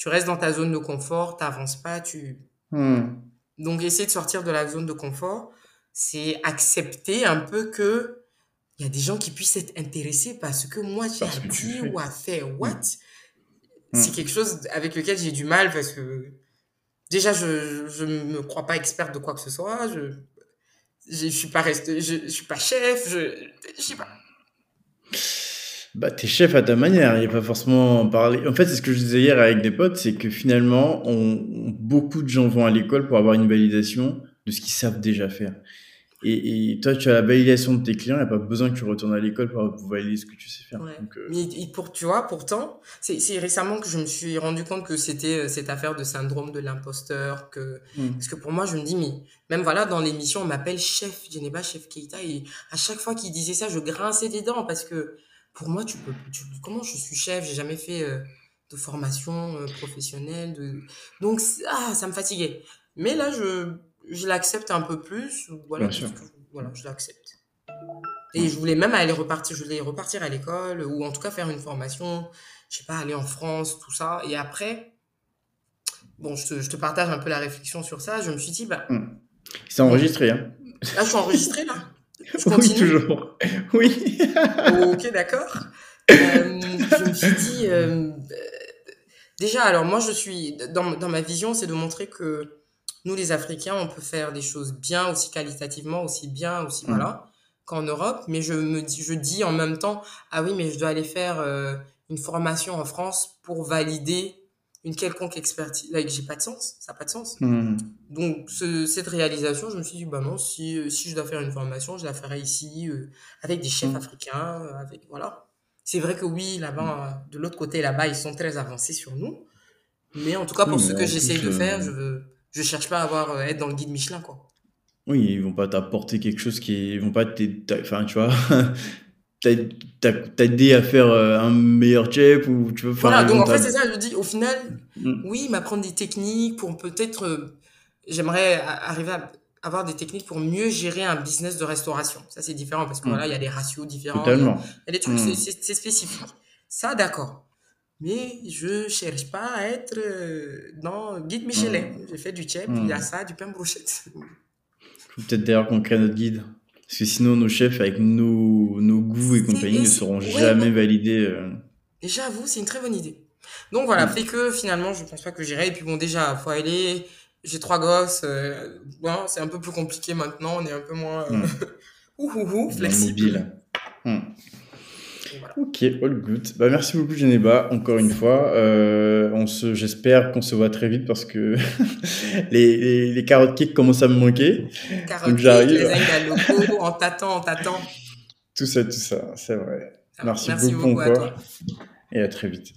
tu restes dans ta zone de confort t'avances pas tu hmm. donc essayer de sortir de la zone de confort c'est accepter un peu que il y a des gens qui puissent être intéressés par ce que moi j'ai à dire ou à faire what? Hmm. c'est quelque chose avec lequel j'ai du mal parce que déjà, je ne me crois pas experte de quoi que ce soit. Je je suis pas resté, je, je suis pas chef. Je je sais pas. Bah, t'es chef à ta manière, il n'y a pas forcément parler. En fait, c'est ce que je disais hier avec des potes, c'est que finalement, on, beaucoup de gens vont à l'école pour avoir une validation de ce qu'ils savent déjà faire. Et, et, toi, tu as la validation de tes clients, il n'y a pas besoin que tu retournes à l'école pour, valider ce que tu sais faire. Donc, euh... Mais pour, tu vois, pourtant, c'est récemment que je me suis rendu compte que c'était euh, cette affaire de syndrome de l'imposteur. que hmm. Parce que pour moi, je me dis, mais même voilà, dans l'émission, on m'appelle chef Geneva, chef Keita, et à chaque fois qu'il disait ça, je grinçais des dents parce que pour moi, tu peux, tu, comment je suis chef, j'ai jamais fait euh, de formation euh, professionnelle. De... Donc, ah, ça me fatiguait. Mais là, je je l'accepte un peu plus. Voilà, voilà je l'accepte. Et je voulais même aller repartir, je voulais repartir à l'école ou en tout cas faire une formation, je sais pas, aller en France, tout ça. Et après, bon, je te, je te partage un peu la réflexion sur ça. Je me suis dit, bah. Hmm. C'est enregistré, hein. Ah, je suis enregistré là je Oui, toujours. Oui. ok, d'accord. Euh, je me suis dit, euh, déjà, alors moi, je suis, dans, dans ma vision, c'est de montrer que nous, les Africains, on peut faire des choses bien, aussi qualitativement, aussi bien, aussi, hmm. voilà, qu'en Europe. Mais je me dis, je dis en même temps, ah oui, mais je dois aller faire euh, une formation en France pour valider une quelconque expertise. Là, j'ai pas de sens, ça n'a pas de sens. Hmm. Donc, cette réalisation, je me suis dit, bah non, si, si je dois faire une formation, je la ferai ici, avec des chefs hmm. africains, avec, voilà. C'est vrai que oui, là-bas, de l'autre côté, là-bas, ils sont très avancés sur nous. Mais en tout cas, pour ce que j'essaie de faire, je veux, je cherche pas à avoir, euh, être dans le guide Michelin, quoi. Oui, ils vont pas t'apporter quelque chose qui, ils vont pas enfin, tu vois, t'aider à faire euh, un meilleur chef ou tu veux faire. Voilà, donc en fait, c'est ça, je dis, au final, mm. oui, m'apprendre des techniques pour peut-être, euh, j'aimerais arriver à avoir des techniques pour mieux gérer un business de restauration. Ça, c'est différent parce que mm. voilà, il y a des ratios différents. Totalement. Il y a des trucs, mm. c'est spécifique. Ça, d'accord. Mais je cherche pas à être euh, dans guide Michelin. J'ai fait du chef, il y a ça, du pain brochette. Peut-être d'ailleurs qu'on crée notre guide. Parce que sinon, nos chefs, avec nos, nos goûts et compagnie, ne seront jamais validés. Euh. J'avoue, c'est une très bonne idée. Donc voilà, fait que finalement, je pense pas que j'irai. Et puis bon, déjà, faut aller j'ai trois gosses. Euh, bon, c'est un peu plus compliqué maintenant. On est un peu moins euh, flexible. Ok, all good. Bah, merci beaucoup, Geneba, encore une fois. Euh, on se, j'espère qu'on se voit très vite parce que les, les, les, carottes cakes commencent à me manquer. Carottes cakes, les locaux, on t'attend, on t'attend. Tout ça, tout ça, c'est vrai. merci, beaucoup, beaucoup, encore. Et à très vite.